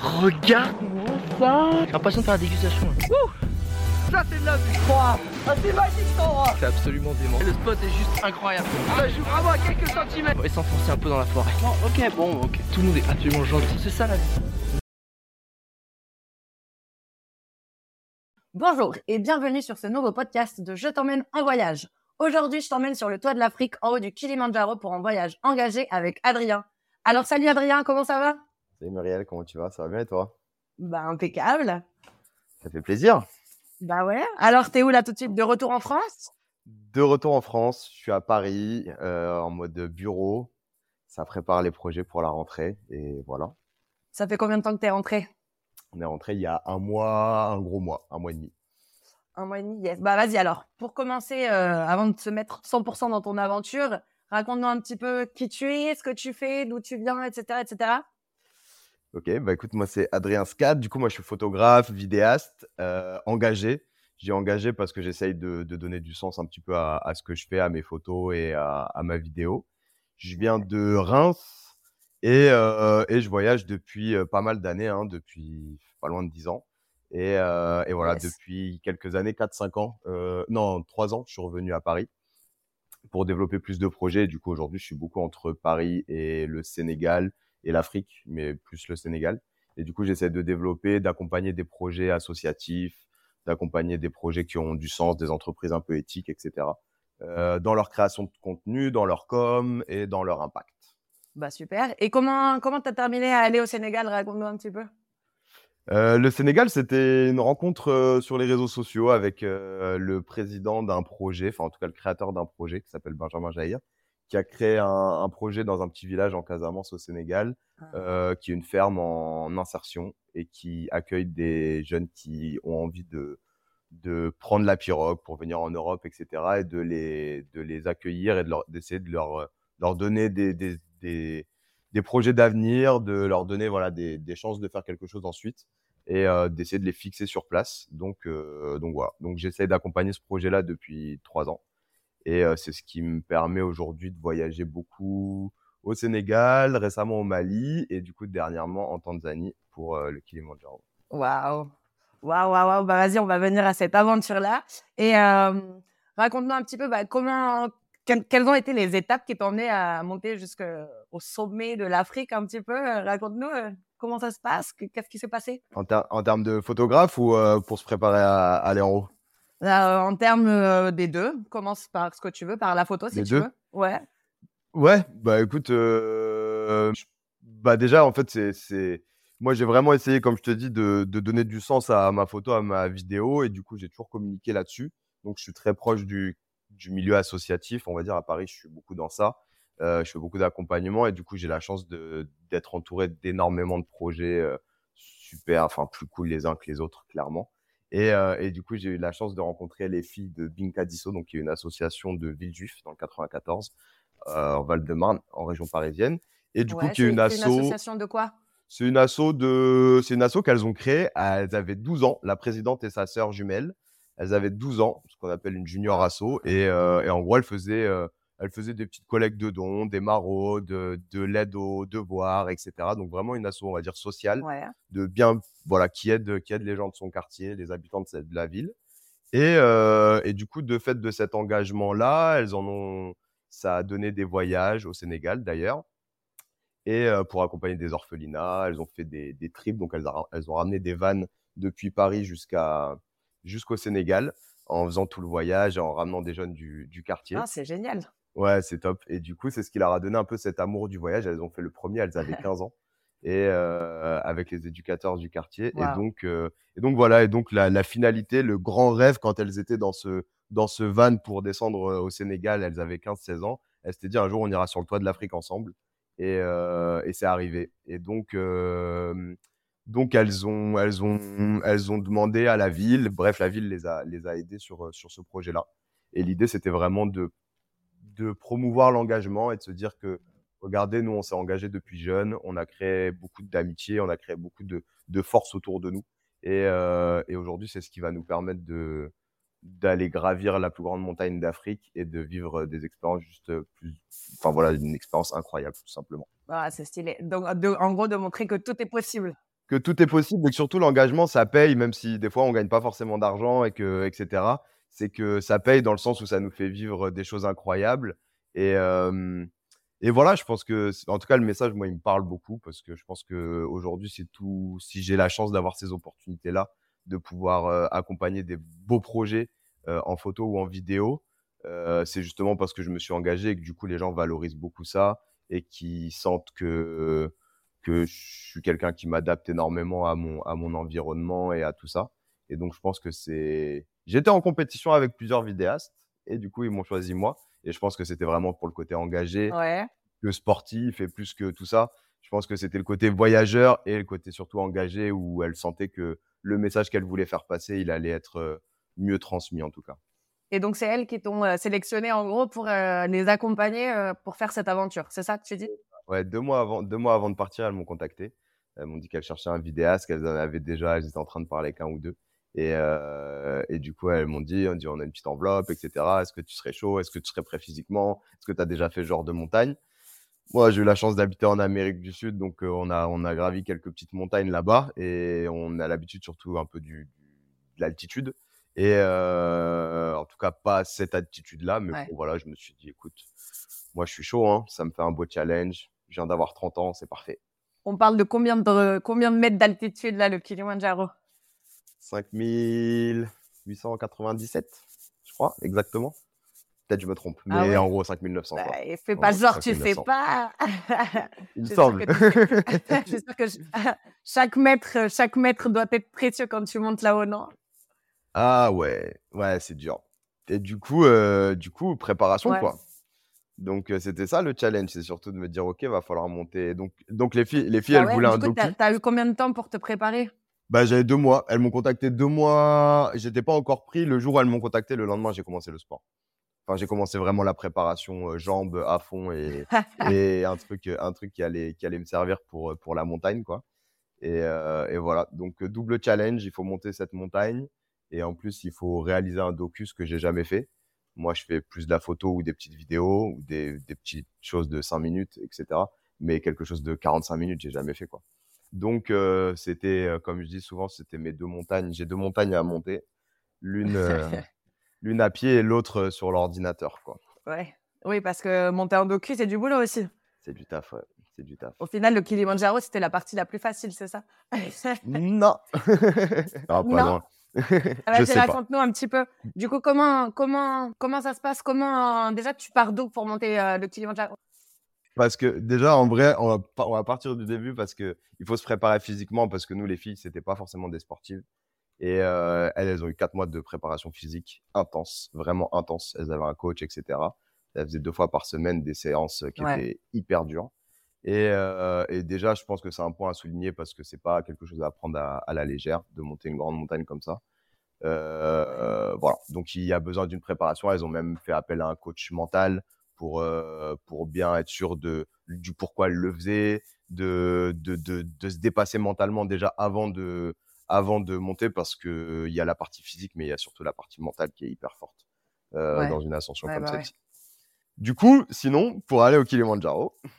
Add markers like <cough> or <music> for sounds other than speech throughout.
Regarde-moi ça J'ai l'impression de faire la dégustation. là. Ça c'est de la vie Ah c'est magique cet endroit C'est absolument dément. Le spot est juste incroyable. Ça joue vraiment à quelques centimètres On va s'enfoncer un peu dans la forêt. Bon ok bon ok Tout le monde est absolument gentil. C'est ça la vie. Bonjour et bienvenue sur ce nouveau podcast de Je t'emmène en voyage. Aujourd'hui, je t'emmène sur le toit de l'Afrique en haut du Kilimandjaro pour un voyage engagé avec Adrien. Alors salut Adrien, comment ça va? Salut Muriel, comment tu vas? Ça va bien et toi? Bah impeccable. Ça fait plaisir. Bah ouais. Alors t'es où là tout de suite? De retour en France? De retour en France, je suis à Paris euh, en mode bureau. Ça prépare les projets pour la rentrée et voilà. Ça fait combien de temps que t'es rentré? On est rentré il y a un mois, un gros mois, un mois et demi. Un mois et demi, yes. Bah vas-y alors. Pour commencer, euh, avant de se mettre 100% dans ton aventure, raconte-nous un petit peu qui tu es, ce que tu fais, d'où tu viens, etc., etc. Ok, bah écoute, moi c'est Adrien Scad. Du coup, moi je suis photographe, vidéaste, euh, engagé. J'ai engagé parce que j'essaye de, de donner du sens un petit peu à, à ce que je fais, à mes photos et à, à ma vidéo. Je viens de Reims et, euh, et je voyage depuis euh, pas mal d'années, hein, depuis pas loin de 10 ans. Et, euh, et voilà, Yes. depuis quelques années, 4-5 ans, non, 3 ans, je suis revenu à Paris pour développer plus de projets. Du coup, aujourd'hui, je suis beaucoup entre Paris et le Sénégal et l'Afrique, mais plus le Sénégal. Et du coup, j'essaie de développer, d'accompagner des projets associatifs, d'accompagner des projets qui ont du sens, des entreprises un peu éthiques, etc. euh, dans leur création de contenu, dans leur com et dans leur impact. Bah super. Et comment comment t'as terminé à aller au Sénégal? Raconte-nous un petit peu. Euh, le Sénégal, c'était une rencontre euh, sur les réseaux sociaux avec le président d'un projet, enfin en tout cas le créateur d'un projet qui s'appelle Benjamin Jair, qui a créé un, un projet dans un petit village en Casamance au Sénégal, euh, qui est une ferme en insertion et qui accueille des jeunes qui ont envie de de prendre la pirogue pour venir en Europe, etc., et de les de les accueillir et d'essayer de leur leur donner des des des, des projets d'avenir, de leur donner voilà des des chances de faire quelque chose ensuite et euh, d'essayer de les fixer sur place. Donc, euh, donc voilà. Donc j'essaie d'accompagner ce projet-là depuis trois ans. Et c'est ce qui me permet aujourd'hui de voyager beaucoup au Sénégal, récemment au Mali et du coup dernièrement en Tanzanie pour le Kilimandjaro. Waouh. Waouh, waouh. Bah, vas-y, on va venir à cette aventure-là. Et raconte-nous un petit peu bah, comment, que- quelles ont été les étapes qui t'ont emmené à monter jusqu'au sommet de l'Afrique un petit peu? Euh, Raconte-nous euh, comment ça se passe, que- qu'est-ce qui s'est passé? En, ter- en termes de photographe ou euh, pour se préparer à, à aller en haut? Euh, en termes euh, des deux. Commence par ce que tu veux, par la photo si Les tu deux veux. Ouais. Ouais, bah écoute, euh, bah déjà en fait c'est moi j'ai vraiment essayé comme je te dis de, de donner du sens à ma photo, à ma vidéo et du coup j'ai toujours communiqué là-dessus. Donc je suis très proche du du milieu associatif, on va dire à Paris, je suis beaucoup dans ça. Euh, je fais beaucoup d'accompagnement et du coup j'ai la chance d'être entouré d'énormément de projets super, enfin plus cool les uns que les autres clairement. Et, euh, et du coup j'ai eu la chance de rencontrer les filles de Binkadiso, donc qui est une association de Villejuif dans le 94 euh, en Val-de-Marne, en région parisienne. Et du coup, qui est c'est- une asso, association de quoi? C'est une asso de, c'est une asso qu'elles ont créée. Elles avaient 12 ans. La présidente et sa sœur jumelle. Elles avaient 12 ans, ce qu'on appelle une junior asso. Et, euh, et en gros, elles faisaient, elles faisaient des petites collectes de dons, des maraudes, de, de l'aide aux devoirs, etc. Donc vraiment une asso, on va dire sociale Ouais. de bien voilà qui aide qui aide les gens de son quartier, les habitants de, cette, de la ville. Et, euh, et du coup, de fait de cet engagement-là, elles en ont ça a donné des voyages au Sénégal d'ailleurs. Et euh, pour accompagner des orphelinats, elles ont fait des, des trips, donc elles, a- elles ont ramené des vannes depuis Paris jusqu'à jusqu'au Sénégal en faisant tout le voyage et en ramenant des jeunes du, du quartier. Ah, c'est génial. Ouais, c'est top. Et du coup, c'est ce qui leur a donné un peu cet amour du voyage. Elles ont fait le premier, elles avaient 15 ans, et euh, avec les éducateurs du quartier. Wow. Et donc, euh, et donc voilà. Et donc la, la finalité, le grand rêve quand elles étaient dans ce dans ce van pour descendre euh, au Sénégal, elles avaient 15-16 ans. Elles s'étaient dit un jour on ira sur le toit de l'Afrique ensemble. Et, euh, et c'est arrivé. Et donc donc elles ont elles ont elles ont demandé à la ville. Bref, la ville les a les a aidées sur sur ce projet-là. Et l'idée c'était vraiment de de promouvoir l'engagement et de se dire que, regardez, nous, on s'est engagé depuis jeune, on a créé beaucoup d'amitié, on a créé beaucoup de, de force autour de nous. Et, euh, et aujourd'hui, c'est ce qui va nous permettre de d'aller gravir la plus grande montagne d'Afrique et de vivre des expériences juste plus, enfin voilà, une expérience incroyable tout simplement. Ah, c'est stylé. Donc, de- en gros, de montrer que tout est possible. que tout est possible et que surtout l'engagement, ça paye, même si des fois on gagne pas forcément d'argent et que, etc. C'est que ça paye dans le sens où ça nous fait vivre des choses incroyables. Et, et voilà, je pense que, en tout cas, le message, moi, il me parle beaucoup parce que je pense que aujourd'hui, c'est tout. Si j'ai la chance d'avoir ces opportunités-là, de pouvoir accompagner des beaux projets en photo ou en vidéo, c'est justement parce que je me suis engagé et que du coup, les gens valorisent beaucoup ça et qui sentent que que je suis quelqu'un qui m'adapte énormément à mon à mon environnement et à tout ça. Et donc, je pense que c'est. J'étais en compétition avec plusieurs vidéastes et du coup, ils m'ont choisi moi. Et je pense que c'était vraiment pour le côté engagé, Ouais. le sportif et plus que tout ça. Je pense que c'était le côté voyageur et le côté surtout engagé où elle sentait que le message qu'elle voulait faire passer, il allait être euh, mieux transmis en tout cas. Et donc, c'est elles qui t'ont euh, sélectionné en gros pour euh, les accompagner euh, pour faire cette aventure. C'est ça que tu dis? Ouais, deux mois avant, deux mois avant de partir, elles m'ont contacté. Elles m'ont dit qu'elles cherchaient un vidéaste, qu'elles en avaient déjà, elles étaient en train de parler avec un ou deux. Et, euh, et du coup, elles m'ont dit, on dit, on a une petite enveloppe, etc. Est-ce que tu serais chaud? Est-ce que tu serais prêt physiquement? Est-ce que tu as déjà fait ce genre de montagne? Moi, j'ai eu la chance d'habiter en Amérique du Sud, donc euh, on a, on a gravi quelques petites montagnes là-bas et on a l'habitude surtout un peu du, du- de l'altitude. Et euh, en tout cas, pas cette altitude-là, mais Ouais. bon, voilà, je me suis dit, écoute, moi, je suis chaud, hein, ça me fait un beau challenge. Je viens d'avoir 30 ans, c'est parfait. On parle de combien de, combien de mètres d'altitude là, le Kilimanjaro? 5897, je crois, exactement. Peut-être je me trompe, mais Ah ouais. en gros 5900. quoi. bah, Fais pas gros, genre, tu fais 5900. pas. <laughs> Il me semble. que <laughs> Je suis sûre que je- <laughs> chaque mètre, chaque mètre doit être précieux quand tu montes là-haut, non? Ah ouais, ouais, c'est dur. Et du coup, euh, du coup, préparation Ouais. quoi. Donc euh, c'était ça le challenge, c'est surtout de me dire ok, va falloir monter. Donc, donc les filles, les filles, Bah elles ouais, voulaient un coup, docu. t'as, t'as eu combien de temps pour te préparer? Bah j'avais deux mois. Elles m'ont contacté deux mois. J'étais pas encore pris. Le jour où elles m'ont contacté, le lendemain j'ai commencé le sport. Enfin j'ai commencé vraiment la préparation euh, jambes à fond et, <laughs> et un truc, un truc qui allait, qui allait me servir pour, pour la montagne, quoi. Et, euh, et voilà. Donc, euh, double challenge. Il faut monter cette montagne. Et en plus, il faut réaliser un docu, ce que j'ai jamais fait. Moi, je fais plus de la photo ou des petites vidéos ou des, des petites choses de 5 minutes, etc. Mais quelque chose de 45 minutes, j'ai jamais fait, quoi. Donc, euh, c'était, euh, comme je dis souvent, c'était mes deux montagnes. J'ai deux montagnes à monter. L'une, euh, <laughs> l'une à pied et l'autre sur l'ordinateur, quoi. Ouais. Oui, parce que monter en docu, c'est du boulot aussi. C'est du taf, ouais. C'est du taf. Au final, le Kilimanjaro, c'était la partie la plus facile, c'est ça? <laughs> Non. <laughs> Ah, pas Non. loin. Ah, pas. raconte-nous un petit peu. Du coup, comment, comment, comment ça se passe? Comment déjà tu pars d'où pour monter euh, le Kilimanjaro? Parce que déjà, en vrai, on va, pa- on va partir du début parce que il faut se préparer physiquement parce que nous, les filles, c'était pas forcément des sportives. Et euh, elles, elles ont eu quatre mois de préparation physique intense, vraiment intense. Elles avaient un coach, etc. Elles faisaient deux fois par semaine des séances qui Ouais. étaient hyper dures. Et, euh, et déjà, je pense que c'est un point à souligner parce que c'est pas quelque chose à prendre à, à la légère de monter une grande montagne comme ça. Euh, voilà. Donc, il y a besoin d'une préparation. Elles ont même fait appel à un coach mental pour, euh, pour bien être sûr de, du pourquoi elles le faisaient, de, de, de, de se dépasser mentalement déjà avant de, avant de monter parce que il y a la partie physique, mais il y a surtout la partie mentale qui est hyper forte euh, Ouais. dans une ascension Ouais, comme bah ouais. celle-ci. Du coup, sinon, pour aller au Kilimanjaro, <laughs>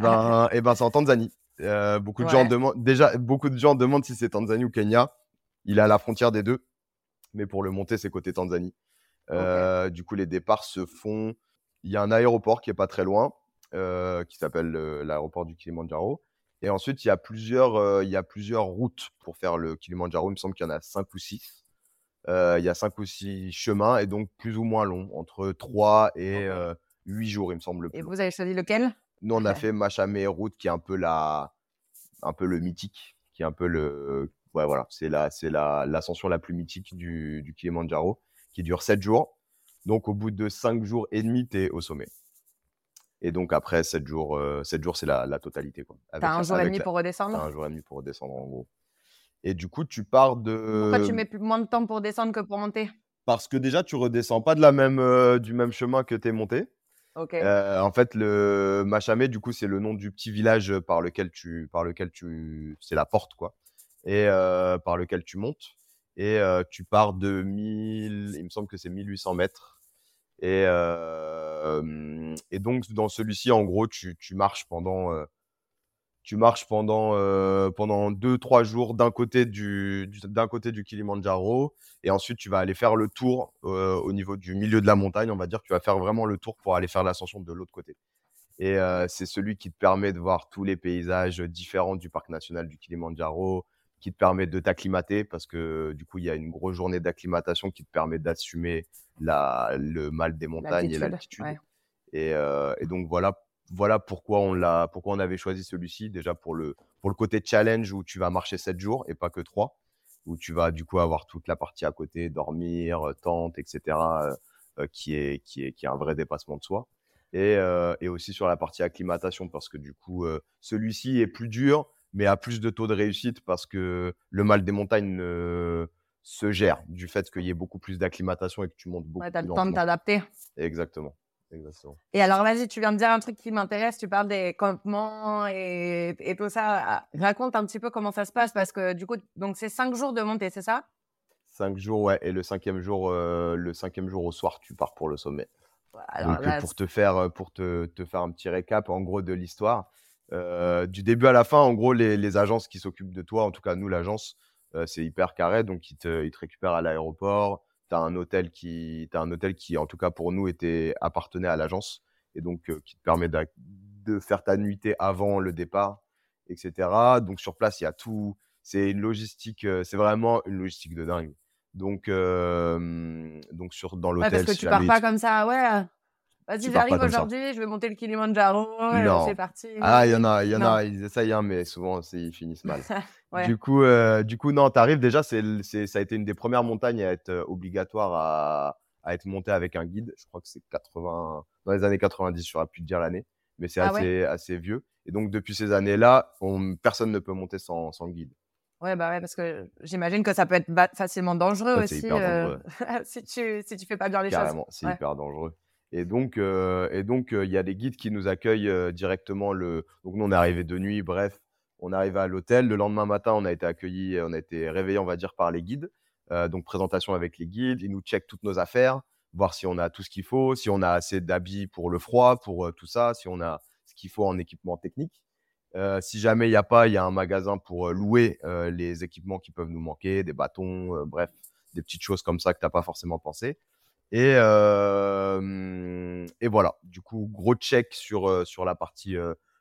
ben, et ben, c'est en Tanzanie. Euh, beaucoup de gens demandent, déjà, beaucoup de gens demandent si c'est Tanzanie ou Kenya. Il est à la frontière des deux, mais pour le monter, c'est côté Tanzanie. Euh, Du coup, les départs se font. Il y a un aéroport qui est pas très loin, euh, qui s'appelle euh, l'aéroport du Kilimanjaro. Et ensuite, il y a plusieurs, euh, il y a plusieurs routes pour faire le Kilimanjaro. Il me semble qu'il y en a cinq ou six. Il y a cinq ou six chemins et donc plus ou moins longs, entre 3 et 8 jours, il me semble. Et vous avez choisi lequel? Nous, on a fait Machamé route, qui est un peu la, un peu le mythique, qui est un peu le, ouais, voilà, c'est la, c'est la, l'ascension la plus mythique du, du Kilimanjaro, qui dure 7 jours. Donc, au bout de 5 jours et demi, t'es au sommet. Et donc, après 7 jours, euh, 7 jours, c'est la, la totalité, T'as un jour et demi la- pour t'as redescendre un jour et demi pour redescendre, en gros. Et du coup, tu pars de. Pourquoi tu mets plus, moins de temps pour descendre que pour monter? Parce que déjà, tu redescends pas de la même, euh, du même chemin que t'es monté. Ok. Euh, en fait, le Machamé, du coup, c'est le nom du petit village par lequel tu, par lequel tu, c'est la porte, quoi, et euh, par lequel tu montes. Et tu pars de 1000, il me semble que c'est 1800 mètres. Et, donc, dans celui-ci, en gros, tu, marches pendant, euh, tu trois jours d'un côté du, Kilimandjaro et ensuite tu vas aller faire le tour au niveau du milieu de la montagne on va dire tu vas faire vraiment le tour pour aller faire l'ascension de l'autre côté et c'est celui qui te permet de voir tous les paysages différents du parc national du Kilimandjaro qui te permet de t'acclimater parce que du coup il y a une grosse journée d'acclimatation qui te permet d'assumer le mal des montagnes et L'altitude, l'altitude ouais. et, euh, et donc voilà, voilà pourquoi on l'a, pourquoi on avait choisi celui-ci. Déjà pour le, pour le côté challenge où tu vas marcher 7 jours et pas que 3, où tu vas du coup avoir toute la partie à côté, dormir, euh, tente, etc., euh, qui est, qui est, qui est un vrai dépassement de soi. Et, euh, et aussi sur la partie acclimatation parce que du coup celui-ci est plus dur, mais a plus de taux de réussite parce que le mal des montagnes euh, se gère du fait qu'il y ait beaucoup plus d'acclimatation et que tu montes beaucoup Ouais, t'as plus le temps de t'adapter. Exactement. Exactement. Et alors, vas-y, tu viens de dire un truc qui m'intéresse. Tu parles des campements et, et tout ça. Ah, Raconte un petit peu comment ça se passe parce que du coup, donc c'est cinq jours de montée, c'est ça? Cinq jours, ouais. Et le cinquième jour, euh, le cinquième jour au soir, tu pars pour le sommet. Alors Donc, euh, là, pour te faire, pour te, te faire un petit récap, en gros, de l'histoire, euh, du début à la fin, en gros, les, les agences qui s'occupent de toi, en tout cas, nous, l'agence, euh, c'est hyper carré. Donc, ils te, ils te récupèrent à l'aéroport. Tu as un hôtel qui, t'as un hôtel qui, en tout cas, pour nous, était, appartenait à l'agence. Et donc, euh, qui te permet d'a- de faire ta nuitée avant le départ, etc. Donc, sur place, il y a tout. C'est une logistique, c'est vraiment une logistique de dingue. Donc, donc sur, dans ouais, l'hôtel, parce que si tu pars pas comme ça. Ouais, vas-y, j'arrive aujourd'hui, je vais monter le Kilimandjaro. et Non. C'est parti. Ah, il y en a, il y en Non. a, ils essayent, hein, mais souvent, ils finissent mal. <laughs> Ouais. Du coup, euh, du coup, non, t'arrives déjà, c'est, ça a été une des premières montagnes à être euh, obligatoire à, à être montée avec un guide. Je crois que c'est 80, dans les années 90, je saurais plus te dire l'année, mais c'est Ah assez, assez vieux. Et donc, depuis ces années-là, on, personne ne peut monter sans, sans guide. Ouais, bah ouais, parce que j'imagine que ça peut être facilement dangereux aussi hyper euh, <laughs> si tu si tu fais pas bien les Carrément, choses. c'est Ouais. hyper dangereux. Et donc, euh, et donc, euh, il y a des guides qui nous accueillent euh, directement le. Donc, nous, on est arrivé de nuit. Bref, on est arrivé à l'hôtel. Le lendemain matin, on a été accueillis, on a été réveillés, on va dire, par les guides. Donc, présentation avec les guides. Ils nous checkent toutes nos affaires, voir si on a tout ce qu'il faut, si on a assez d'habits pour le froid, pour tout ça, si on a ce qu'il faut en équipement technique. Si jamais il n'y a pas, il y a un magasin pour louer les équipements qui peuvent nous manquer, des bâtons, bref, des petites choses comme ça que tu n'as pas forcément pensé. Et, euh, et voilà, du coup, gros check sur, sur, la, partie,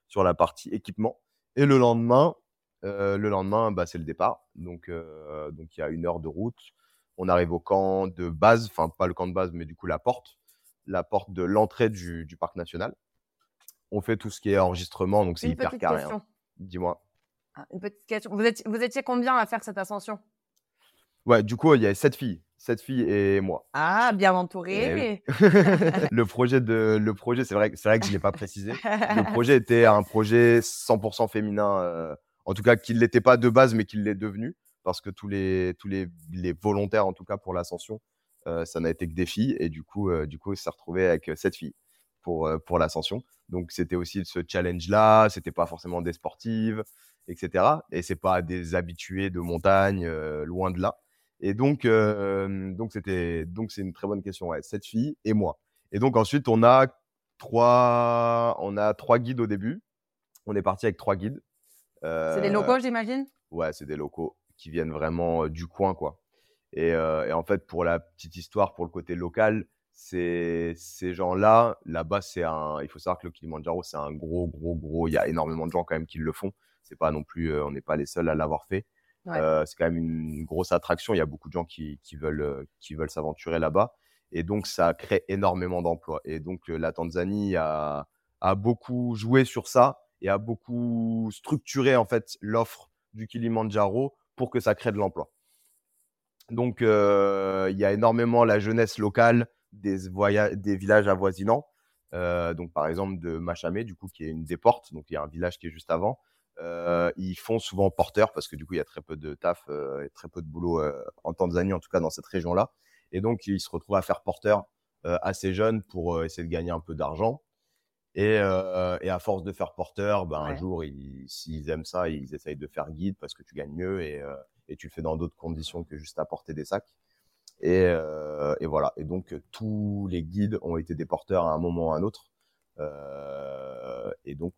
sur la partie équipement. Et le lendemain, euh, le lendemain bah, c'est le départ. Donc, euh, donc, il y a une heure de route. On arrive au camp de base, enfin, pas le camp de base, mais du coup, la porte, la porte de l'entrée du, du parc national. On fait tout ce qui est enregistrement, donc c'est hyper carré. hein. Dis-moi. Ah, Une petite question. Vous étiez, vous étiez combien à faire cette ascension? Ouais, du coup, il y a sept filles, sept filles et moi. Ah, bien Eh entouré. <laughs> <laughs> le projet de, le projet, c'est vrai, que- c'est vrai que je l'ai pas précisé. Le projet <laughs> était un projet 100% féminin, euh, en tout cas qu'il l'était pas de base, mais qu'il l'est devenu, parce que tous les, tous les, les volontaires, en tout cas pour l'ascension, euh, ça n'a été que des filles, et du coup, euh, du coup, il s'est retrouvé avec sept filles pour, pour l'ascension. Donc c'était aussi ce challenge-là, c'était pas forcément des sportives, etc. Et c'est pas des habitués de montagne, loin de là. Et donc, euh, donc c'était, donc c'est une très bonne question. Ouais, sept filles et moi. Et donc ensuite, on a trois, on a trois guides au début. On est parti avec trois guides. C'est des Euh, locaux, j'imagine? Ouais, c'est des locaux qui viennent vraiment euh, du coin, quoi. Et, euh, et en fait, pour la petite histoire, pour le côté local, ces gens-là, là-bas, c'est un. Il faut savoir que le Kilimanjaro, c'est un gros, gros, gros. Il y a énormément de gens quand même qui le font. C'est pas non plus, euh, on n'est pas les seuls à l'avoir fait. Euh, c'est quand même une grosse attraction. Il y a beaucoup de gens qui, euh, veulent s'aventurer là-bas. Et donc, ça crée énormément d'emplois. Et donc, euh, la Tanzanie a, beaucoup joué sur ça et a beaucoup structuré en fait l'offre du Kilimanjaro pour que ça crée de l'emploi. Donc, il y a énormément la jeunesse locale des, villages avoisinants. Donc, par exemple, de Machamé, du coup, qui est une des portes. Donc, il y a un village qui est juste avant. Euh, ils font souvent porteur parce que du coup, il y a très peu de taf euh, et très peu de boulot euh, en Tanzanie, en tout cas dans cette région-là. Et donc, ils se retrouvent à faire porteur euh, assez jeunes pour euh, essayer de gagner un peu d'argent. Et, euh, et à force de faire porteur, ben, un jour, ils- s'ils aiment ça, ils essayent de faire guide parce que tu gagnes mieux et, euh, et tu le fais dans d'autres conditions que juste à porter des sacs. Et, euh, et voilà. Et donc, tous les guides ont été des porteurs à un moment ou à un autre. Euh, et donc,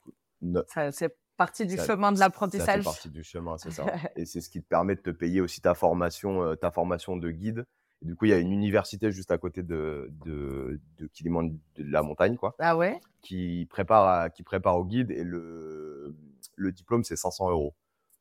Ça, C'est partie du Ça- chemin de Ça fait l'apprentissage. partie du chemin, c'est ça. <laughs> Et c'est ce qui te permet de te payer aussi ta formation, euh, ta formation de guide. Et du coup, il y a une université juste à côté de, de, de la montagne, quoi, Ah ouais? qui prépare, à- qui prépare au guide. Et le, le diplôme, c'est 500 euros.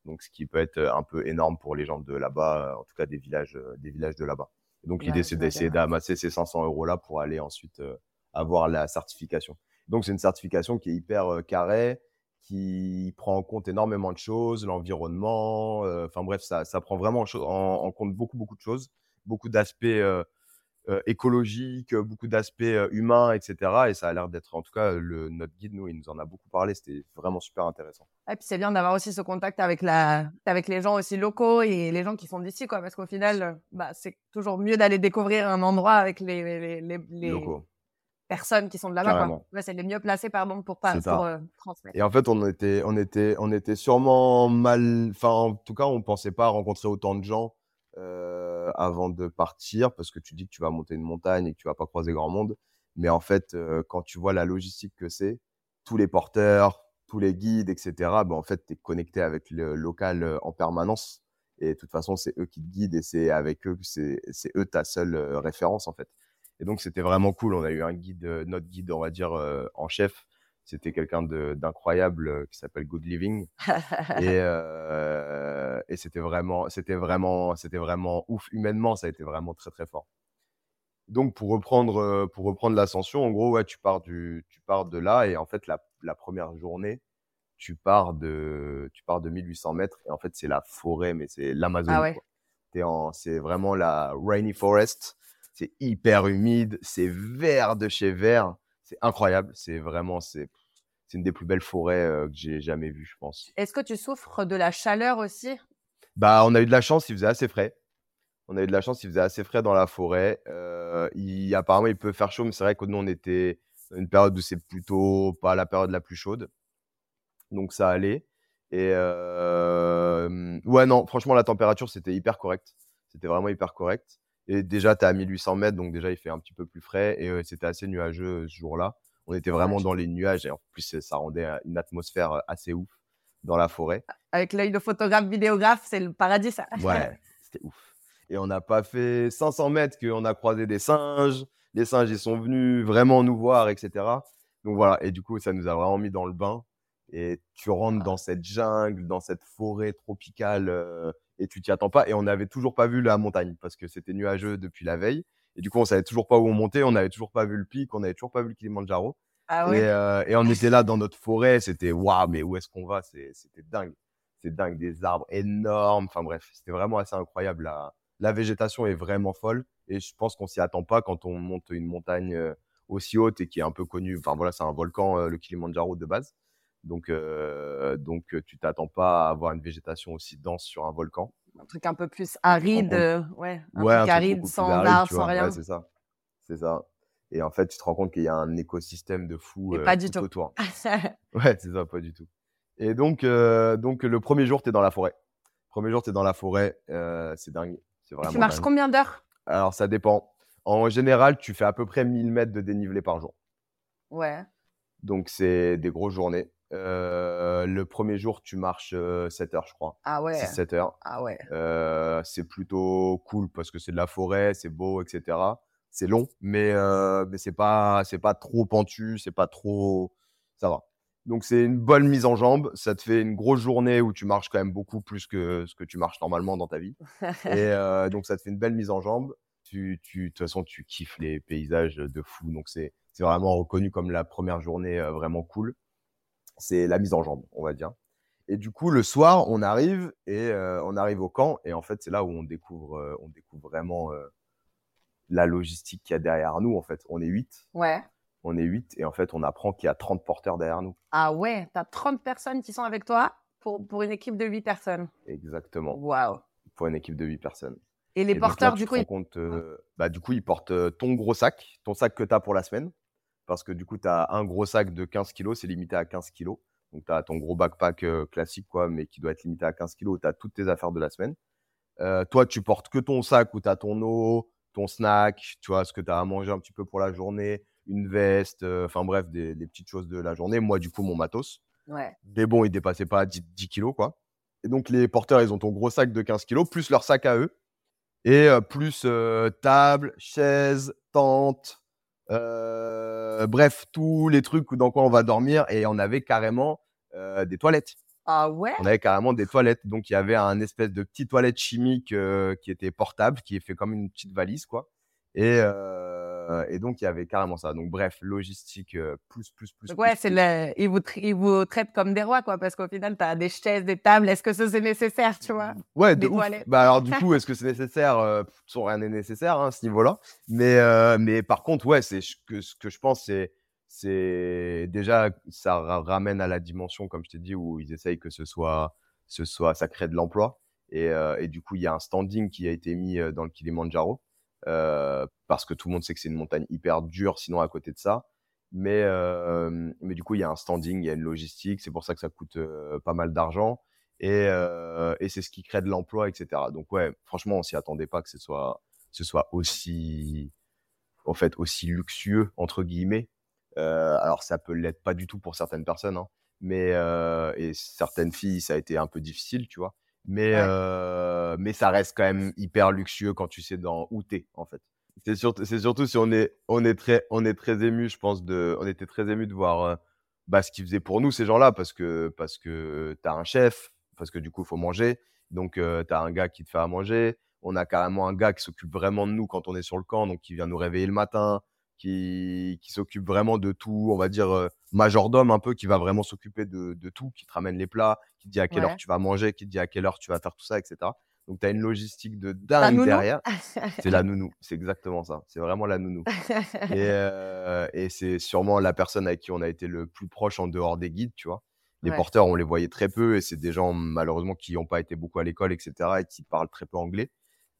Donc, ce qui peut être un peu énorme pour les gens de là-bas, en tout cas des villages, euh, des villages de là-bas. Donc, Ouais, l'idée, c'est d'essayer d'amasser ces 500 euros-là pour aller ensuite euh, avoir la certification. Donc, c'est une certification qui est hyper euh, carrée, qui prend en compte énormément de choses, l'environnement, euh, enfin bref, ça, ça prend vraiment en, compte beaucoup, beaucoup de choses, beaucoup d'aspects euh, euh, écologiques, beaucoup d'aspects humains, etc. Et ça a l'air d'être, en tout cas, le, notre guide, nous, il nous en a beaucoup parlé, c'était vraiment super intéressant. Et puis c'est bien d'avoir aussi ce contact avec, la... avec les gens aussi locaux et les gens qui sont d'ici, quoi. Parce qu'au final, bah, c'est toujours mieux d'aller découvrir un endroit avec les, les, les, les Locaux. Personnes qui sont de là-bas. Ouais, c'est les mieux placés, pardon, pour, pas, pour euh, transmettre. Et en fait, on était, on était, on était sûrement mal. Enfin, en tout cas, on pensait pas rencontrer autant de gens euh, avant de partir, parce que tu dis que tu vas monter une montagne et que tu vas pas croiser grand monde. Mais en fait, euh, quand tu vois la logistique que c'est, tous les porteurs, tous les guides, etc. Ben, en fait, tu es connecté avec le local euh, en permanence. Et de toute façon, c'est eux qui te guident et c'est avec eux que c'est, eux ta seule référence en fait. Et donc, c'était vraiment cool. On a eu un guide, euh, notre guide, on va dire, euh, en chef. C'était quelqu'un d'incroyable euh, qui s'appelle Good Living. <laughs> Et, euh, et c'était vraiment, c'était vraiment, c'était vraiment ouf. Humainement, ça a été vraiment très, très fort. Donc, pour reprendre, pour reprendre l'ascension, en gros, ouais, tu pars du, tu pars de là et en fait, la, la première journée, tu pars de, tu pars de 1800 mètres et en fait, c'est la forêt, mais c'est l'Amazonie. Ah ouais. c'est vraiment la rainy forest. C'est hyper humide, c'est vert de chez vert. C'est incroyable. C'est vraiment, c'est, c'est une des plus belles forêts euh, que j'ai jamais vues, je pense. Est-ce que tu souffres de la chaleur aussi? Bah, on a eu de la chance, il faisait assez frais. On a eu de la chance, il faisait assez frais dans la forêt. Euh, il, apparemment, il peut faire chaud, mais c'est vrai que nous, on était une période où c'est plutôt pas la période la plus chaude. Donc, ça allait. Et euh, ouais, non, franchement, la température, c'était hyper correct. C'était vraiment hyper correct. Et déjà, tu es à 1800 mètres, donc déjà, il fait un petit peu plus frais. Et euh, c'était assez nuageux euh, ce jour-là. On était vraiment dans les nuages. Et en plus, ça rendait euh, une atmosphère assez ouf dans la forêt. Avec l'œil de photographe, vidéographe, c'est le paradis, ça. Ouais, c'était ouf. Et on n'a pas fait 500 mètres qu'on a croisé des singes. Les singes, ils sont venus vraiment nous voir, etc. Donc voilà. Et du coup, ça nous a vraiment mis dans le bain. Et tu rentres dans cette jungle, dans cette forêt tropicale, euh, et tu t'y attends pas. Et on n'avait toujours pas vu la montagne parce que c'était nuageux depuis la veille. Et du coup, on savait toujours pas où on montait. On n'avait toujours pas vu le pic. On n'avait toujours pas vu le Kilimanjaro. Ah Et, euh, et on était là dans notre forêt, c'était waouh, mais où est-ce qu'on va? C'était dingue. C'est dingue, des arbres énormes. Enfin bref, c'était vraiment assez incroyable. La, la végétation est vraiment folle et je pense qu'on s'y attend pas quand on monte une montagne euh, aussi haute et qui est un peu connue. Enfin voilà, c'est un volcan, euh, le Kilimanjaro de base. Donc, euh, donc euh, tu t'attends pas à avoir une végétation aussi dense sur un volcan? Un truc un peu plus aride, euh, ouais. Un ouais, truc aride, sans tu sans rien. Ouais, c'est ça. C'est ça. Et en fait, tu te rends compte qu'il y a un écosystème de fou Et euh, pas du tout. autour. <laughs> Ouais, c'est ça, pas du tout. Et donc, donc le premier jour, tu es dans la forêt. Premier jour, tu es dans la forêt. c'est dingue. C'est vraiment tu marches dingue. combien d'heures? Alors, ça dépend. En général, tu fais à peu près 1000 mètres de dénivelé par jour. Ouais. Donc, c'est des grosses journées. Euh, le premier jour, tu marches 7 heures, je crois. Ah ouais. 6-7 heures. Ah ouais. Euh, c'est plutôt cool parce que c'est de la forêt, c'est beau, etc. C'est long, mais, euh, mais c'est pas, c'est pas trop pentu, c'est pas trop. Ça va. Donc, c'est une bonne mise en jambe. Ça te fait une grosse journée où tu marches quand même beaucoup plus que ce que tu marches normalement dans ta vie. <laughs> Et euh, donc, ça te fait une belle mise en jambe. Tu, tu, de toute façon, tu kiffes les paysages de fou. Donc, c'est c'est vraiment reconnu comme la première journée euh, vraiment cool. C'est la mise en jambe, on va dire. Et du coup, le soir, on arrive et euh, on arrive au camp. Et en fait, c'est là où on découvre, euh, on découvre vraiment euh, la logistique qu'il y a derrière nous. En fait, on est 8. Ouais. On est 8 et en fait, on apprend qu'il y a 30 porteurs derrière nous. Ah ouais. T'as 30 personnes qui sont avec toi pour, pour une équipe de 8 personnes. Exactement. Waouh. Pour une équipe de 8 personnes. Et les Et donc là, porteurs, du coup, ils- compte, bah, du coup, ils portent ton gros sac, ton sac que tu as pour la semaine. Parce que du coup, tu as un gros sac de 15 kilos, c'est limité à 15 kilos. Donc, tu as ton gros backpack euh, classique, quoi, mais qui doit être limité à 15 kilos, tu as toutes tes affaires de la semaine. Euh, toi, tu portes que ton sac où tu as ton eau, ton snack, tu vois, ce que tu as à manger un petit peu pour la journée, une veste, euh, enfin bref, des, des petites choses de la journée. Moi, du coup, mon matos. Ouais. Mais bon, ils dépassaient pas 10, 10 kilos, quoi. Et donc, les porteurs, ils ont ton gros sac de 15 kilos, plus leur sac à eux. Et euh, plus table, chaise, tente, euh, bref, tous les trucs dans quoi on va dormir. Et on avait carrément euh, des toilettes. Ah ouais? On avait carrément des toilettes. Donc, il y avait un espèce de petit toilette chimique euh, qui était portable, qui est fait comme une petite valise, quoi. Et, euh, et donc, il y avait carrément ça. Donc, bref, logistique euh, plus, plus, plus. Donc ouais, c'est le... ils, vous tra- ils vous traitent comme des rois, quoi, parce qu'au final, tu as des chaises, des tables. Est-ce que ça, c'est nécessaire, tu vois? Ouais, de ouf. Bah alors du <laughs> coup, est-ce que c'est nécessaire? Euh, Rien n'est nécessaire hein, à ce niveau-là. Mais euh, mais par contre, ouais, c'est ch- que ce que je pense, c'est c'est déjà ça ra- ramène à la dimension, comme je t'ai dit, où ils essayent que ce soit ce soit ça crée de l'emploi. Et, et du coup, il y a un standing qui a été mis dans le Kilimanjaro parce que tout le monde sait que c'est une montagne hyper dure, sinon à côté de ça. Mais euh, mais du coup, il y a un standing, il y a une logistique. C'est pour ça que ça coûte euh, pas mal d'argent et, euh, et c'est ce qui crée de l'emploi, etc. Donc ouais, franchement, on s'y attendait pas que ce soit, ce soit aussi, en fait, aussi luxueux entre guillemets. Euh, alors ça peut l'être pas du tout pour certaines personnes, hein, mais euh, et certaines filles, ça a été un peu difficile, tu vois. Mais Ouais. euh, mais ça reste quand même hyper luxueux quand tu sais dans où t'es, en fait. C'est surtout, c'est surtout si on est, on est très, on est très ému, je pense de, on était très ému de voir euh, bah, ce qu'ils faisaient pour nous ces gens-là parce que parce que t'as un chef, parce que du coup il faut manger, donc euh, t'as un gars qui te fait à manger. On a carrément un gars qui s'occupe vraiment de nous quand on est sur le camp, donc qui vient nous réveiller le matin, qui qui s'occupe vraiment de tout, on va dire euh, majordome un peu, qui va vraiment s'occuper de, de tout, qui te ramène les plats, qui te dit à quelle Ouais. heure tu vas manger, qui te dit à quelle heure tu vas faire tout ça, etc. Donc t'as une logistique de dingue derrière. <laughs> C'est la nounou, c'est exactement ça. C'est vraiment la nounou. Et, <laughs> euh, et c'est sûrement la personne avec qui on a été le plus proche en dehors des guides, tu vois. Les Ouais. porteurs, on les voyait très peu et c'est des gens malheureusement qui n'ont pas été beaucoup à l'école, etc. et qui parlent très peu anglais.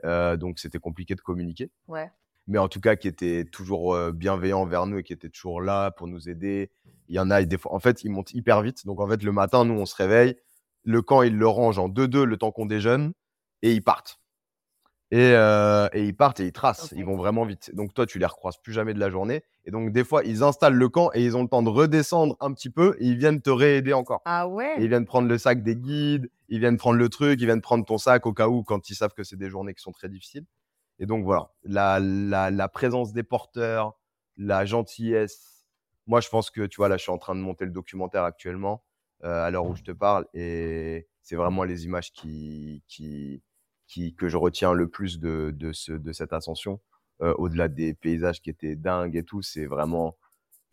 Euh, donc c'était compliqué de communiquer. Ouais. Mais en tout cas, qui étaient toujours bienveillants envers nous et qui étaient toujours là pour nous aider. Il y en a, des fois, en fait, ils montent hyper vite. Donc en fait, le matin, nous, on se réveille. Le camp, ils le rangent en 2-2 le temps qu'on déjeune et ils partent. Et, euh, et ils partent et ils tracent. Ils vont vraiment vite. Donc toi, tu les recroises plus jamais de la journée. Et donc des fois, ils installent le camp et ils ont le temps de redescendre un petit peu et ils viennent te réaider encore. Ah Et ouais ils viennent prendre le sac des guides, ils viennent prendre le truc, ils viennent prendre ton sac au cas où quand ils savent que c'est des journées qui sont très difficiles. Et donc voilà, la, présence des porteurs, la gentillesse. Moi, je pense que tu vois, là, je suis en train de monter le documentaire actuellement euh, à l'heure où je te parle et c'est vraiment les images qui, qui, que je retiens le plus de, de, ce, de cette ascension. Euh, Au-delà des paysages qui étaient dingues et tout, c'est vraiment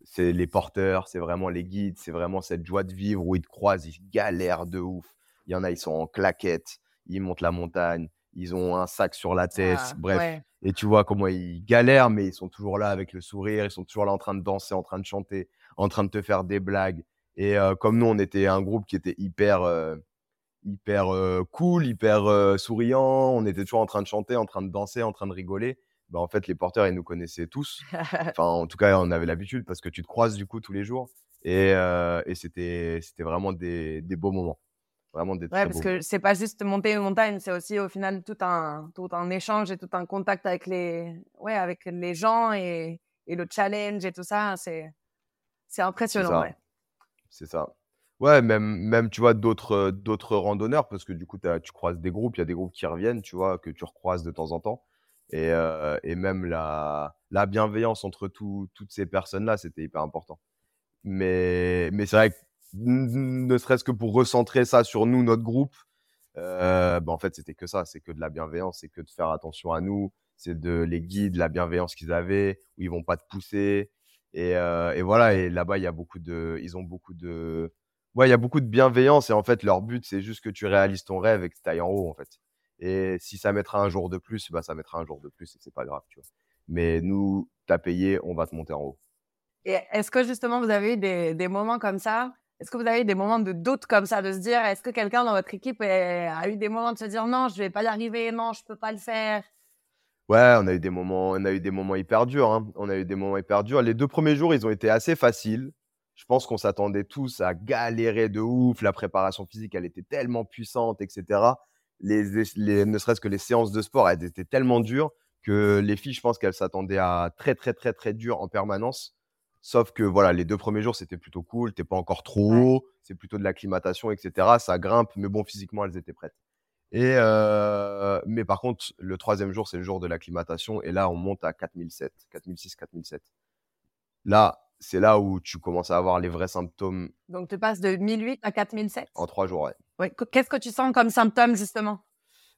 c'est les porteurs, c'est vraiment les guides, c'est vraiment cette joie de vivre où ils te croisent, ils galèrent de ouf. Il y en a, ils sont en claquettes, ils montent la montagne, ils ont un sac sur la tête, Ah, bref. ouais. Et tu vois comment ils galèrent, mais ils sont toujours là avec le sourire, ils sont toujours là en train de danser, en train de chanter, en train de te faire des blagues. Et euh, comme nous, on était un groupe qui était hyper, euh, hyper euh, cool, hyper souriant, on était toujours en train de chanter, en train de danser, en train de rigoler. Bah, en fait, les porteurs, ils nous connaissaient tous. <laughs> Enfin, en tout cas, on avait l'habitude parce que tu te croises du coup tous les jours. Et, et c'était, c'était vraiment des, des beaux moments. Vraiment des Ouais, très parce beaux que c'est pas juste monter une montagne, c'est aussi au final tout un, tout un échange et tout un contact avec les, ouais, avec les gens et, et le challenge et tout ça. C'est, c'est impressionnant, ça. ouais. C'est ça. Ouais, même, même tu vois, d'autres, euh, d'autres randonneurs, parce que du coup, tu croises des groupes, il y a des groupes qui reviennent, tu vois, que tu recroises de temps en temps. Et, euh, et même la, la bienveillance entre tout- toutes ces personnes-là, c'était hyper important. Mais, mais c'est vrai que ne serait-ce que pour recentrer ça sur nous, notre groupe, euh, bah, en fait, c'était que ça, c'est que de la bienveillance, c'est que de faire attention à nous, c'est de les guides, la bienveillance qu'ils avaient, où ils vont pas te pousser. Et, euh, et voilà, et là-bas, il y a beaucoup de, ils ont beaucoup de, ouais, y a beaucoup de bienveillance et en fait, leur but, c'est juste que tu réalises ton rêve et que tu ailles en haut, en fait. Et si ça mettra un jour de plus, bah, ça mettra un jour de plus et c'est pas grave, tu vois. Mais nous, t'as payé, on va te monter en haut. Est-ce que justement vous avez eu des moments comme ça Est-ce que vous avez eu des moments de doute comme ça, de se dire, est-ce que quelqu'un dans votre équipe a eu des moments de se dire, non, je vais pas y arriver, non, je peux pas le faire? Ouais, on a eu des moments, on a eu des moments hyper durs. hein. On a eu des moments hyper durs. Les deux premiers jours, ils ont été assez faciles. Je pense qu'on s'attendait tous à galérer de ouf. La préparation physique, elle était tellement puissante, etc. Les- ne serait-ce que les séances de sport, elles étaient tellement dures que les filles, je pense qu'elles s'attendaient à très, très, très, très dur en permanence. Sauf que voilà, les deux premiers jours, c'était plutôt cool. T'es pas encore trop Ouais. haut. C'est plutôt de l'acclimatation, etc. Ça grimpe, mais bon, physiquement, elles étaient prêtes. Et euh, mais par contre, le troisième jour, c'est le jour de l'acclimatation. Et là, on monte à 4007, 4006, 4007. Là, c'est là où tu commences à avoir les vrais symptômes Donc, tu passes de 1008 à 4007. en trois jours. ouais. Ouais. Qu- Qu'est-ce que tu sens comme symptômes, justement?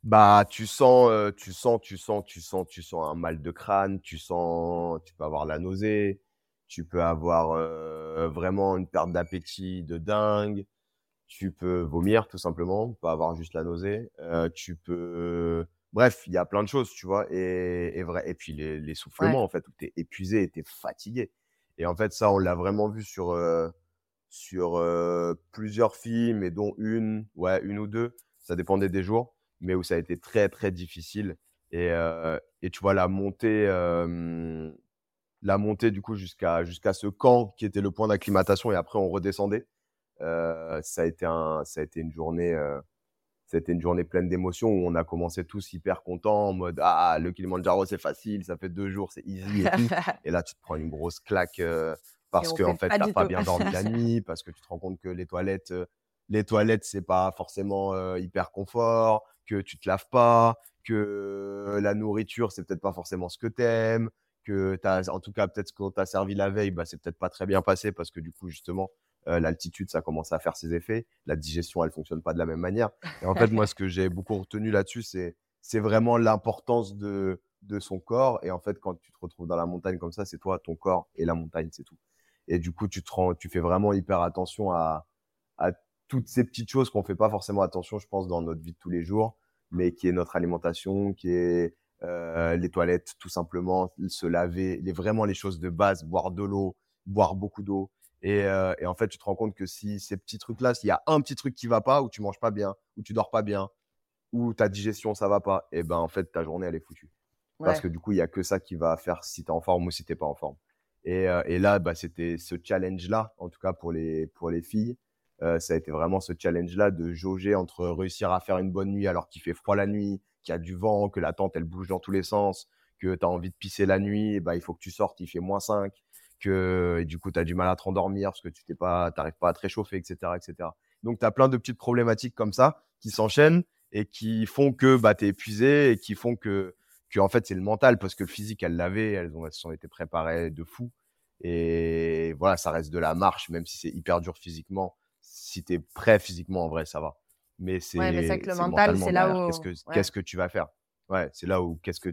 Bah, tu sens, euh, tu sens, tu sens, tu sens, tu sens un mal de crâne, tu sens, tu peux avoir la nausée, tu peux avoir euh, vraiment une perte d'appétit de dingue, tu peux vomir tout simplement, pas avoir juste la nausée, euh, tu peux, bref, il y a plein de choses, tu vois, et, et vrai, et puis les, l'essoufflement en fait, où t'es épuisé et t'es fatigué. Et en fait, ça, on l'a vraiment vu sur euh, sur plusieurs films, et dont une, ouais, une ou deux, ça dépendait des jours mais où ça a été très très difficile. Et, et tu vois la montée, la montée du coup jusqu'à jusqu'à ce camp qui était le point d'acclimatation et après on redescendait. Euh, ça a été un, ça a été une journée, euh, ça a été une journée pleine d'émotions où on a commencé tous hyper contents en mode ah le Kilimanjaro c'est facile, ça fait deux jours c'est easy et tout. <laughs> et là tu te prends une grosse claque euh, parce que en fait t'as pas bien dormi la <laughs> nuit, parce que tu te rends compte que les toilettes, euh, les toilettes c'est pas forcément hyper confort, que tu te laves pas, que la nourriture c'est peut-être pas forcément ce que t'aimes, t'as, en tout cas peut-être qu'on t'a servi la veille, bah c'est peut-être pas très bien passé parce que du coup justement euh, l'altitude ça commence à faire ses effets, la digestion elle fonctionne pas de la même manière. Et en fait moi ce que j'ai beaucoup retenu là-dessus c'est c'est vraiment l'importance de de son corps et en fait quand tu te retrouves dans la montagne comme ça c'est toi ton corps et la montagne c'est tout. Et du coup tu te rends, tu fais vraiment hyper attention à à toutes ces petites choses qu'on fait pas forcément attention, je pense, dans notre vie de tous les jours, mais qui est notre alimentation, qui est euh, les toilettes, tout simplement, se laver, les, vraiment les choses de base, boire de l'eau, boire beaucoup d'eau. Et, euh, et en fait, tu te rends compte que si ces petits trucs-là, s'il y a un petit truc qui va pas, ou tu manges pas bien, ou tu dors pas bien, ou ta digestion ça va pas, et ben en fait ta journée elle est foutue. Parce que du coup il y a que ça qui va faire si tu es en forme ou si t'es pas en forme. Et, euh, et là bah c'était ce challenge là, en tout cas pour les pour les filles, euh, ça a été vraiment ce challenge là de jauger entre réussir à faire une bonne nuit alors qu'il fait froid la nuit, qu'il y a du vent, que la tente elle bouge dans tous les sens, que tu as envie de pisser la nuit, bah il faut que tu sortes, il fait moins 5, que du coup tu as du mal à te rendormir parce que tu t'es pas t'arrives pas à te réchauffer etc etc. Donc tu as plein de petites problématiques comme ça qui s'enchaînent et qui font que bah, tu es épuisé et qui font que, que en fait c'est le mental parce que le physique elles l'avaient, elles ont elles sont été préparées de fou et voilà ça reste de la marche même si c'est hyper dur physiquement si tu es prêt physiquement en vrai ça va. Mais c'est Ouais, mais que le mental, c'est là où- qu'est-ce que ouais. qu'est-ce que tu vas faire? Ouais c'est là où qu'est-ce que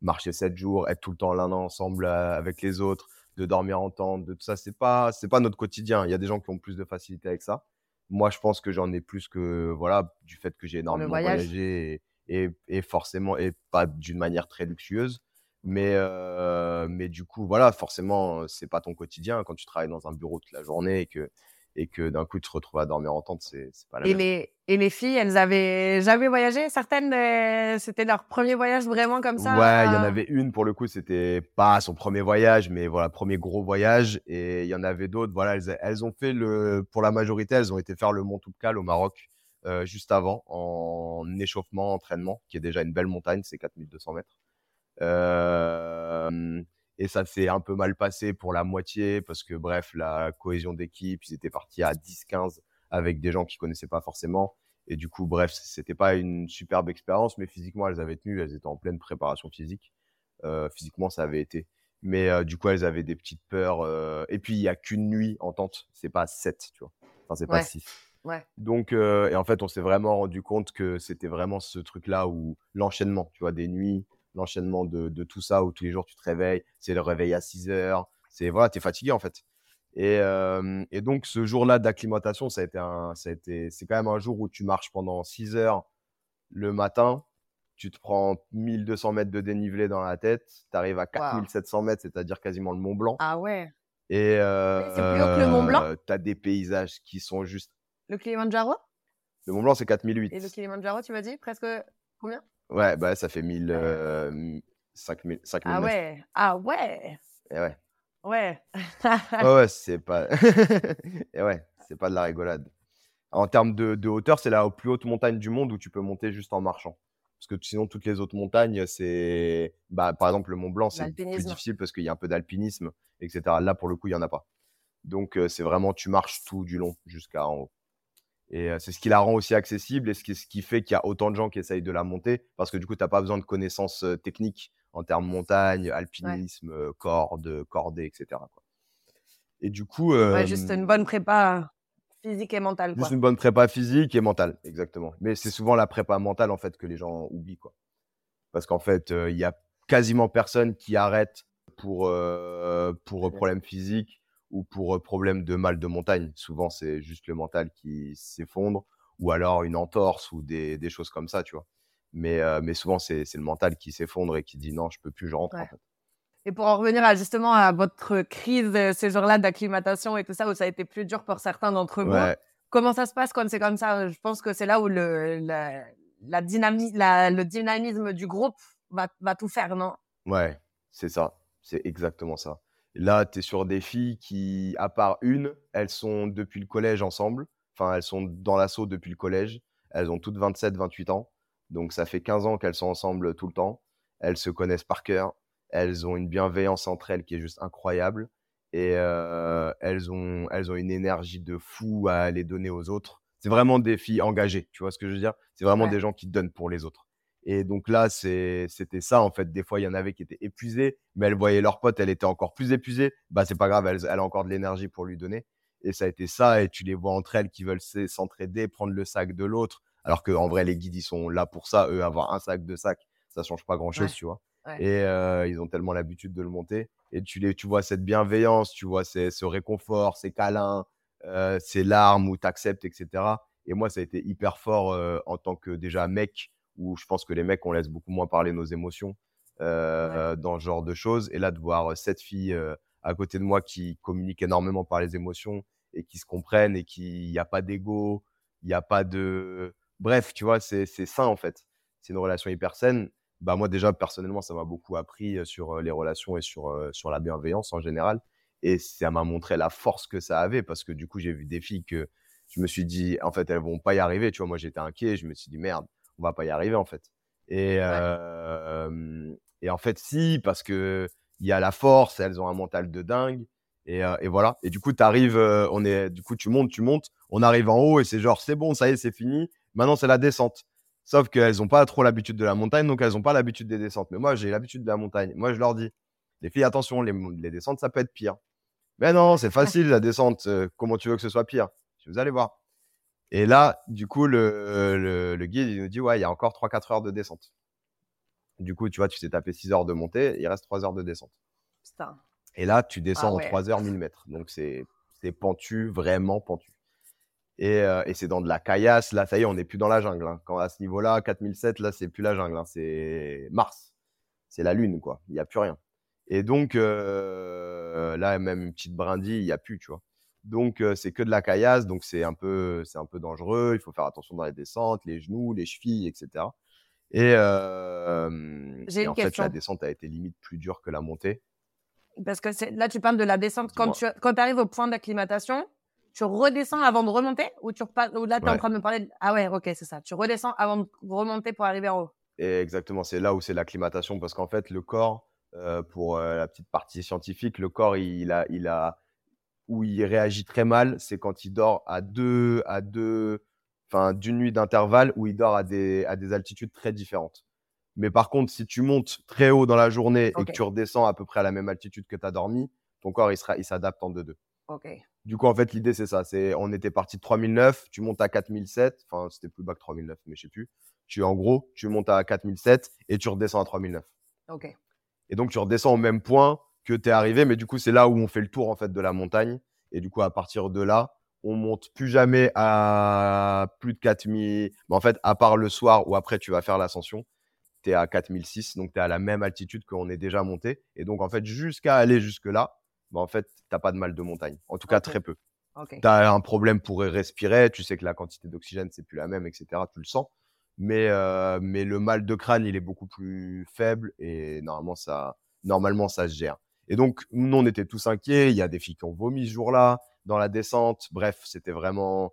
marcher sept jours être tout le temps l'un ensemble euh, avec les autres de dormir en tente de tout ça c'est pas c'est pas notre quotidien. Il y a des gens qui ont plus de facilité avec ça. Moi je pense que j'en ai plus que voilà du fait que j'ai énormément voyage. voyagé et, et, et forcément et pas d'une manière très luxueuse. Mais euh, mais du coup voilà forcément c'est pas ton quotidien. Quand tu travailles dans un bureau toute la journée et que et que d'un coup tu te retrouves à dormir en tente c'est pas la Et même les, et les filles, elles avaient jamais voyagé? Certaines, euh, c'était leur premier voyage vraiment comme ça Ouais, il y en euh, avait une pour le coup, c'était pas son premier voyage, mais voilà, premier gros voyage. Et il y en avait d'autres, voilà, elles, elles ont fait le, pour la majorité, elles ont été faire le Mont Toubkal au Maroc euh, juste avant, en échauffement, entraînement, qui est déjà une belle montagne, c'est 4200 mètres. Euh, et ça s'est un peu mal passé pour la moitié parce que bref, la cohésion d'équipe, ils étaient partis à 10-15 avec des gens qu'ils connaissaient pas forcément. Et du coup, bref, c'était pas une superbe expérience, mais physiquement, elles avaient tenu, elles étaient en pleine préparation physique. Euh, physiquement, ça avait été. Mais euh, du coup, elles avaient des petites peurs. euh, Et puis, il y a qu'une nuit en tente, c'est pas sept, tu vois. Enfin, c'est pas Ouais. six. Ouais. Donc, et en fait, on s'est vraiment rendu compte que c'était vraiment ce truc-là où l'enchaînement, tu vois, des nuits, l'enchaînement de, de tout ça, où tous les jours tu te réveilles, c'est le réveil à 6 heures, c'est voilà, t'es fatigué en fait. Et, euh, et donc, ce jour-là d'acclimatation, ça a été un, ça a été, c'est quand même un jour où tu marches pendant 6 heures le matin, tu te prends 1200 mètres de dénivelé dans la tête, tu arrives à 4700 mètres, c'est-à-dire quasiment le Mont Blanc. Ah ouais. Et euh, c'est plus haut que le Mont Blanc tu as des paysages qui sont juste. Le Kilimanjaro? Le Mont Blanc, c'est 4008. Et le Kilimanjaro, tu m'as dit presque combien? Ouais, bah ça fait 1000, euh, 5000, 5000 Ah mètres. ouais. Ah ouais. Et ouais. Ouais. Ouais, <laughs> ouais, c'est pas. <laughs> Et ouais, c'est pas de la rigolade. En termes de, de hauteur, c'est la plus haute montagne du monde où tu peux monter juste en marchant. Parce que sinon, toutes les autres montagnes, c'est, bah, par exemple, le Mont Blanc, c'est plus difficile parce qu'il y a un peu d'alpinisme, etc. Là, pour le coup, il y en a pas. Donc, euh, c'est vraiment, tu marches tout du long jusqu'à en haut. Et c'est ce qui la rend aussi accessible et ce qui, ce qui fait qu'il y a autant de gens qui essayent de la monter parce que du coup, tu n'as pas besoin de connaissances techniques en termes montagne, alpinisme, euh, corde, cordée, etc. quoi. Et du coup, Ouais, juste une bonne prépa physique et mentale, quoi. Juste une bonne prépa physique et mentale, exactement. Mais c'est souvent la prépa mentale, en fait, que les gens oublient, quoi. Parce qu'en fait, euh, il y a quasiment personne qui arrête pour, euh, pour problème physique ou pour problème de mal de montagne. Souvent, c'est juste le mental qui s'effondre ou alors une entorse ou des, des choses comme ça, tu vois. Mais, euh, mais souvent, c'est le mental qui s'effondre et qui dit non, je peux plus, je rentre, Ouais. en fait. Et pour en revenir à, justement à votre crise ces jours-là d'acclimatation et tout ça, où ça a été plus dur pour certains d'entre vous, Ouais. comment ça se passe quand c'est comme ça? Je pense que c'est là où le, la, la dynami- la- le dynamisme du groupe va, va tout faire, non? Ouais, c'est ça. C'est exactement ça. Là, tu es sur des filles qui, à part une, elles sont depuis le collège ensemble. Enfin, elles sont dans l'assaut depuis le collège. Elles ont toutes 27, 28 ans. Donc, ça fait 15 ans qu'elles sont ensemble tout le temps. Elles se connaissent par cœur. Elles ont une bienveillance entre elles qui est juste incroyable. Et euh, elles, ont, elles ont une énergie de fou à les donner aux autres. C'est vraiment des filles engagées. Tu vois ce que je veux dire? C'est vraiment Ouais. des gens qui donnent pour les autres. Et donc là, c'était ça, en fait. Des fois, il y en avait qui étaient épuisés, mais elles voyaient leur pote, elle était encore plus épuisée. Bah, c'est pas grave, elle, elle a encore de l'énergie pour lui donner. Et ça a été ça. Et tu les vois entre elles qui veulent s'e- s'entraider, prendre le sac de l'autre. Alors qu'en vrai, les guides, ils sont là pour ça. Eux, avoir un sac de sac, ça change pas grand chose, Ouais. tu vois. Ouais. Et euh, ils ont tellement l'habitude de le monter. Et tu, les, tu vois cette bienveillance, tu vois ces- ce réconfort, ces câlins, euh, ces larmes où tu acceptes, etc. Et moi, ça a été hyper fort euh, en tant que déjà mec, où je pense que les mecs, on laisse beaucoup moins parler nos émotions euh, dans ce genre de choses. Et là, de voir cette fille euh, à côté de moi qui communique énormément par les émotions et qui se comprennent et qui n'y a pas d'ego, il n'y a pas de. Bref, tu vois, c'est c'est sain en fait. C'est une relation hyper saine. Bah, moi, déjà, personnellement, ça m'a beaucoup appris euh, sur euh, les relations et sur, euh, sur la bienveillance en général. Et ça m'a montré la force que ça avait parce que du coup, j'ai vu des filles que je me suis dit, en fait, elles vont pas y arriver. Tu vois, moi, j'étais inquiet. Je me suis dit, merde, on va pas y arriver, en fait. Et, euh, et en fait, si, parce que il y a la force, elles ont un mental de dingue. Et, euh, et voilà. Et du coup, tu arrives, on est, du coup, tu montes, tu montes. On arrive en haut et c'est genre, c'est bon, ça y est, c'est fini. Maintenant, c'est la descente. Sauf qu'elles n'ont pas trop l'habitude de la montagne, donc elles n'ont pas l'habitude des descentes. Mais moi, j'ai l'habitude de la montagne. Moi, je leur dis, les filles, attention, les, les descentes, ça peut être pire. Mais non, c'est facile, la descente. euh, comment tu veux que ce soit pire Vous allez voir. Et là, du coup, le, le, le guide, il nous dit, ouais, il y a encore 3-4 heures de descente. Du coup, tu vois, tu t'es tapé 6 heures de montée, il reste 3 heures de descente. Putain. Et là, tu descends Ah en ouais. 3 heures 1000 mètres. Donc, c'est c'est pentu, vraiment pentu. Et, euh, et c'est dans de la caillasse. Là, ça y est, on n'est plus dans la jungle. hein. Quand à ce niveau-là, 4007, là, c'est plus la jungle. hein. C'est Mars. C'est la Lune, quoi. Il n'y a plus rien. Et donc, euh, là, même une petite brindille, il n'y a plus, tu vois. Donc, c'est que de la caillasse. Donc, c'est un, peu, c'est un peu dangereux. Il faut faire attention dans les descentes, les genoux, les chevilles, etc. Et, euh, en fait, la descente a été limite plus dure que la montée. Parce que là, tu parles de la descente. Quand tu quand arrives au point d'acclimatation, tu redescends avant de remonter ou, tu repars, ou là, tu es en train de me parler de... Ah ouais, ok, c'est ça. Tu redescends avant de remonter pour arriver en haut. Et exactement, c'est là où c'est l'acclimatation, parce qu'en fait, le corps, euh, pour euh, la petite partie scientifique, le corps, il a, il a, où il réagit très mal, c'est quand il dort à deux, à deux, enfin, d'une nuit d'intervalle, où il dort à des, à des altitudes très différentes. Mais par contre, si tu montes très haut dans la journée et que tu redescends à peu près à la même altitude que tu as dormi, ton corps, il sera, il s'adapte en deux-deux. Ok. Du coup, en fait, l'idée, c'est ça. C'est, on était parti de 3009, tu montes à 4007. Enfin, c'était plus bas que 3009, mais je sais plus. Tu, en gros, tu montes à 4007 et tu redescends à 3009. Ok. Et donc, tu redescends au même point que tu es arrivé. Mais du coup, c'est là où on fait le tour, en fait, de la montagne. Et du coup, à partir de là, on monte plus jamais à plus de 4000. Mais en fait, à part le soir où après, tu vas faire l'ascension, tu es à 4006. Donc, tu es à la même altitude qu'on est déjà monté. Et donc, en fait, jusqu'à aller jusque-là, bah, en fait, t'as pas de mal de montagne. En tout cas, très peu tu as un problème pour respirer, tu sais que la quantité d'oxygène, c'est plus la même, etc. Tu le sens. Mais, euh, mais le mal de crâne, il est beaucoup plus faible et normalement, ça, normalement, ça se gère. Et donc, nous, on était tous inquiets. Il y a des filles qui ont vomi ce jour-là dans la descente. Bref, c'était vraiment,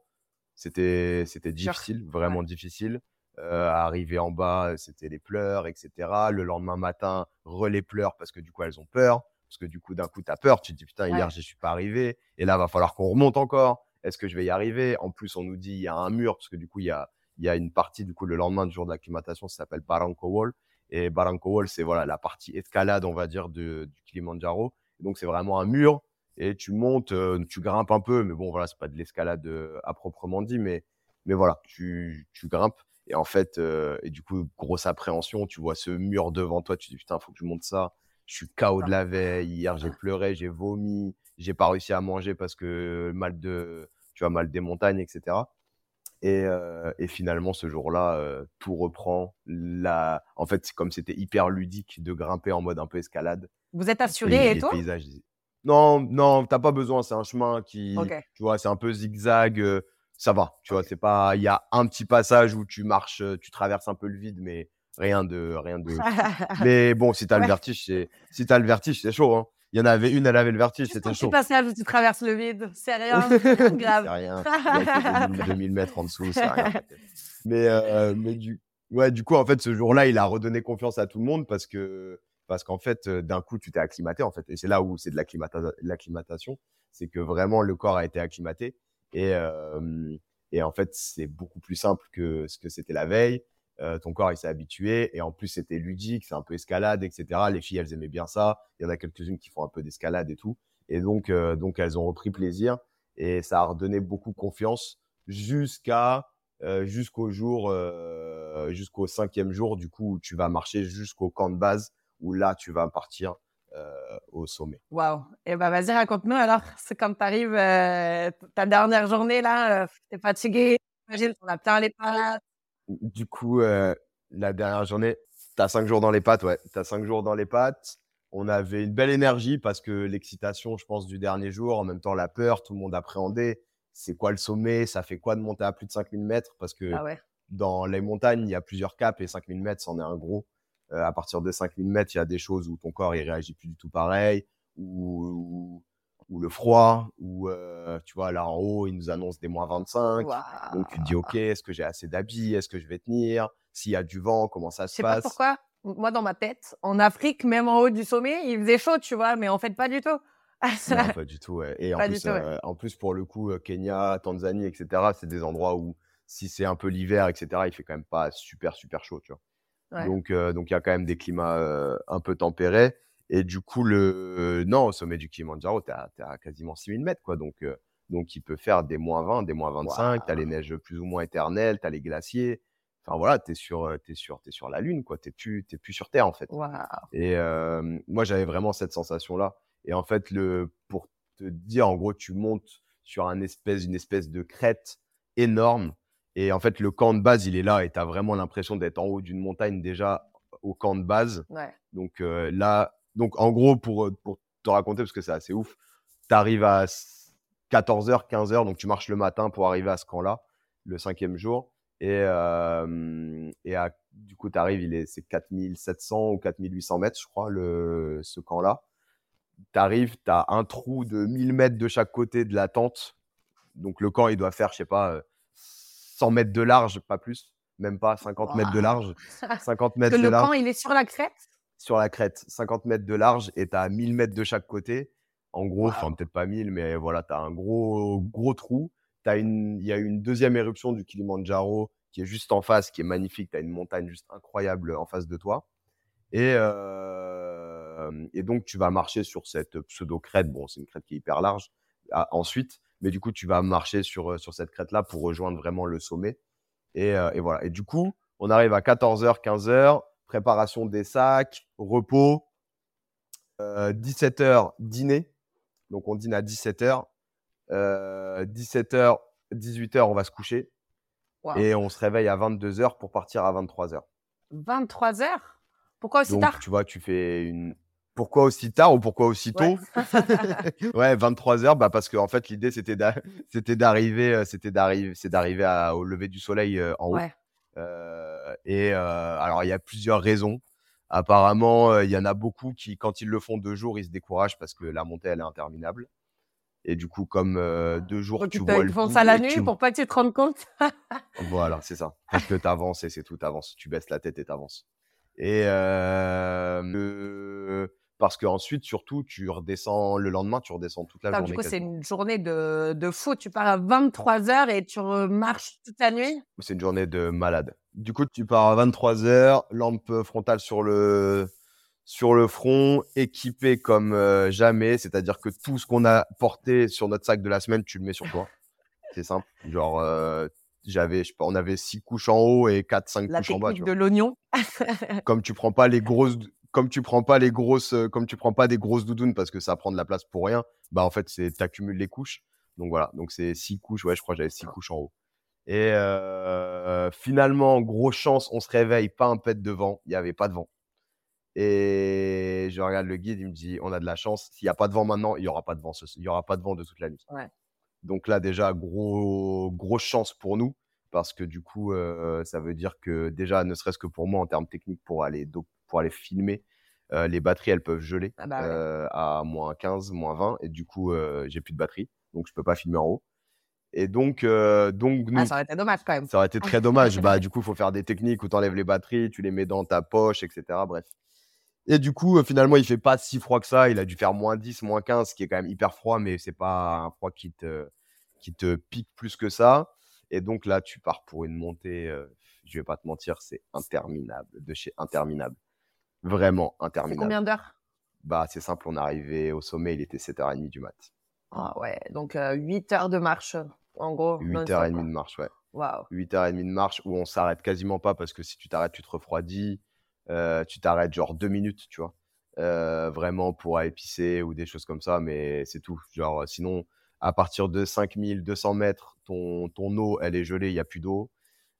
c'était, c'était difficile, vraiment difficile. Euh, arrivé en bas, c'était les pleurs, etc. Le lendemain matin, relais pleurs parce que du coup, elles ont peur. Parce que du coup, d'un coup, tu as peur. Tu te dis, putain, hier, Ouais. je suis pas arrivé. Et là, va falloir qu'on remonte encore. Est-ce que je vais y arriver? En plus, on nous dit, il y a un mur, parce que du coup, il y a, il y a une partie, du coup, le lendemain du jour de l'acclimatation, ça s'appelle Barranco Wall. Et Barranco Wall, c'est voilà, la partie escalade, on va dire, de, du Kilimanjaro. Donc, c'est vraiment un mur. Et tu montes, euh, tu grimpes un peu, mais bon, voilà, c'est pas de l'escalade euh, à proprement dit, mais, mais voilà, tu, tu grimpes. Et en fait, euh, et du coup, grosse appréhension, tu vois ce mur devant toi, tu te dis putain, faut que je monte ça. Je suis KO de la veille. Hier, j'ai pleuré, j'ai vomi, j'ai pas réussi à manger parce que mal de, tu vois, mal des montagnes, etc. Et, euh, et finalement, ce jour-là, euh, tout reprend. La... En fait, c'est comme c'était hyper ludique de grimper en mode un peu escalade. Vous êtes Et assuré et les tout paysages. Non, non, t'as pas besoin. C'est un chemin qui, Ok. tu vois, c'est un peu zigzag. euh, ça va, tu vois. C'est pas. Il y a un petit passage où tu marches, euh, tu traverses un peu le vide, mais rien de, rien de. <laughs> mais bon, si t'as le vertige, c'est, si t'as le vertige, c'est chaud. Hein. Il y en avait une, elle avait le vertige, c'était chaud. où tu traverses le vide. <laughs> C'est rien, de C'est grave. rien. Il y a que 2000, 2000 mètres en dessous, c'est rien. Mais, euh, mais du, ouais, du coup, en fait, ce jour-là, il a redonné confiance à tout le monde parce que, parce qu'en fait, euh, d'un coup, tu t'es acclimaté, en fait. Et c'est là où c'est de l'acclimata- l'acclimatation. C'est que vraiment, le corps a été acclimaté. Et, euh, et en fait, c'est beaucoup plus simple que ce que c'était la veille. Euh, ton corps, il s'est habitué. Et en plus, c'était ludique, c'est un peu escalade, etc. Les filles, elles aimaient bien ça. Il y en a quelques-unes qui font un peu d'escalade et tout. Et donc, euh, donc, elles ont repris plaisir. Et ça a redonné beaucoup confiance jusqu'à euh, jusqu'au jour, euh, jusqu'au cinquième jour, du coup, où tu vas marcher jusqu'au camp de base, où là, tu vas partir euh, au sommet. Waouh. Eh ben, vas-y, raconte-nous alors. C'est comme t'arrives, euh, ta dernière journée là, euh, t'es fatigué, j'imagine, t'en as plein les pattes. Du coup, euh, la dernière journée, tu as cinq jours dans les pattes, ouais. Tu as cinq jours dans les pattes. On avait une belle énergie parce que l'excitation, je pense, du dernier jour, en même temps la peur, tout le monde appréhendait. C'est quoi le sommet? Ça fait quoi de monter à plus de 5000 mètres? Parce que Ah ouais. dans les montagnes, il y a plusieurs caps et 5000 mètres, c'en est un gros. Euh, à partir de 5000 mètres, il y a des choses où ton corps il réagit plus du tout pareil, ou, ou le froid, ou euh, tu vois, là en haut, ils nous annoncent des moins 25. Waouh. Donc tu te dis, ok, est-ce que j'ai assez d'habits? Est-ce que je vais tenir? S'il y a du vent, comment ça Je se sais pas passe? pourquoi. Moi, dans ma tête, en Afrique, même en haut du sommet, il faisait chaud, tu vois, mais en fait, pas du tout. <laughs> Non, pas du tout. ouais. Et en Pas du plus, tout, ouais. euh, en plus, pour le coup, euh, Kenya, Tanzanie, etc., c'est des endroits où, si c'est un peu l'hiver, etc., il fait quand même pas super, super chaud, tu vois. Ouais. Donc, euh, donc il y a quand même des climats euh, un peu tempérés. Et du coup, le, non, au sommet du Kilimanjaro, tu à, à quasiment 6000 mètres, quoi. Donc, euh, donc, il peut faire des moins 20, des moins 25. Tu as les neiges plus ou moins éternelles, tu as les glaciers. Enfin, voilà, tu es sur, euh, t'es sur, t'es sur la Lune, quoi. Tu plus, t'es plus sur Terre, en fait. Et euh, moi, j'avais vraiment cette sensation-là. Et en fait, le, pour te dire, en gros, tu montes sur un espèce, une espèce de crête énorme. Et en fait, le camp de base, il est là. Et tu as vraiment l'impression d'être en haut d'une montagne déjà au camp de base. Ouais. Donc euh, là, donc en gros, pour, euh, pour te raconter, parce que c'est assez ouf, tu arrives à 14h, 15h, donc tu marches le matin pour arriver à ce camp-là, le cinquième jour. Et, euh, et à, du coup, tu arrives, il est, c'est 4700 ou 4800 mètres, je crois, le, ce camp-là. Tu arrives, tu as un trou de 1000 mètres de chaque côté de la tente. Donc le camp, il doit faire, je sais pas, euh, 100 mètres de large, pas plus, même pas 50 mètres de large. <laughs> 50 Parce mètres que de le large camp, il est sur la crête? Sur la crête, 50 mètres de large et tu as 1000 mètres de chaque côté. En gros, enfin peut-être pas 1000, mais voilà, tu as un gros, gros trou. Il y a une deuxième éruption du Kilimanjaro qui est juste en face, qui est magnifique. Tu as une montagne juste incroyable en face de toi. Et, euh, et donc, tu vas marcher sur cette pseudo-crête. Bon, c'est une crête qui est hyper large ah, ensuite, mais du coup, tu vas marcher sur, sur cette crête-là pour rejoindre vraiment le sommet. Et, euh, et voilà. Et du coup, on arrive à 14h, 15h, préparation des sacs, repos, euh, 17h, dîner. Donc, on dîne à 17h. Euh, 17h, 18h, on va se coucher. Et on se réveille à 22h pour partir à 23h. 23 heures? Pourquoi aussi Donc, tard? tu vois, tu fais une. Pourquoi aussi tard ou pourquoi aussi tôt? Ouais. <laughs> <laughs> Ouais, 23 heures, bah parce que en fait l'idée c'était d'a- c'était d'arriver, euh, c'était d'arriver, c'est d'arriver à- au lever du soleil euh, en haut. Ouais. Euh, et euh, alors il y a plusieurs raisons. Apparemment, euh, il y en a beaucoup qui, quand ils le font deux jours, ils se découragent parce que la montée elle est interminable. Et du coup, comme euh, deux jours, Donc, tu vois le font ça la nuit tu- pour pas que tu te rendes compte. <laughs> Voilà, c'est ça. Parce que t'avances et c'est tout, t'avances. Tu baisses la tête et t'avances. Et euh, le- parce que ensuite, surtout, tu redescends le lendemain, tu redescends toute la Attends, journée. du coup, c'est une journée de, de fou. Tu pars à 23 heures et tu marches toute la nuit? C'est une journée de malade. Du coup, tu pars à 23 heures, lampe frontale sur le sur le front, équipé comme euh, jamais. C'est-à-dire que tout ce qu'on a porté sur notre sac de la semaine, tu le mets sur toi. C'est simple. Genre, euh, j'avais, je sais pas, on avait six couches en haut et quatre, cinq La couches en bas. Tu de l'oignon. comme tu prends pas les grosses comme tu prends pas les grosses euh, comme tu prends pas des grosses doudounes parce que ça prend de la place pour rien bah en fait c'est t'accumules les couches. Donc voilà. Donc c'est six couches. Ouais je crois que j'avais six couches en haut. Et euh, finalement grosse chance on se réveille pas un pet de vent il y avait pas de vent. Et je regarde le guide il me dit on a de la chance. S'il y a pas de vent maintenant il y aura pas de vent il y aura pas de vent de toute la nuit. Ouais. donc là déjà gros grosse chance pour nous parce que du coup, euh, ça veut dire que déjà, ne serait-ce que pour moi, en termes techniques, pour aller, pour aller filmer, euh, les batteries, elles peuvent geler Ah bah ouais. euh, à moins 15, moins 20, et du coup, euh, j'ai plus de batterie, donc je peux pas filmer en haut. Et donc, donc nous, Ah, ça aurait été dommage quand même. ça aurait été très dommage. <laughs> Bah, du coup, il faut faire des techniques où tu enlèves les batteries, tu les mets dans ta poche, etc. Bref. Et du coup, finalement, il fait pas si froid que ça. Il a dû faire moins 10, moins 15, ce qui est quand même hyper froid, mais c'est pas un froid qui te, qui te pique plus que ça. Et donc là, tu pars pour une montée, je vais pas te mentir, c'est interminable, de chez interminable. Vraiment interminable. combien d'heures? Bah, c'est simple, on arrivé au sommet, il était 7h30 du mat. Ah ouais, donc 8 heures de marche, en gros. 8h30 de marche, ouais. Waouh. 8h30 de marche où on s'arrête quasiment pas parce que si tu t'arrêtes, tu te refroidis. Euh, tu t'arrêtes genre deux minutes, tu vois. Euh, vraiment pour épicer ou des choses comme ça, mais c'est tout. Genre, sinon, à partir de 5200 mètres, ton, ton eau, elle est gelée, il n'y a plus d'eau.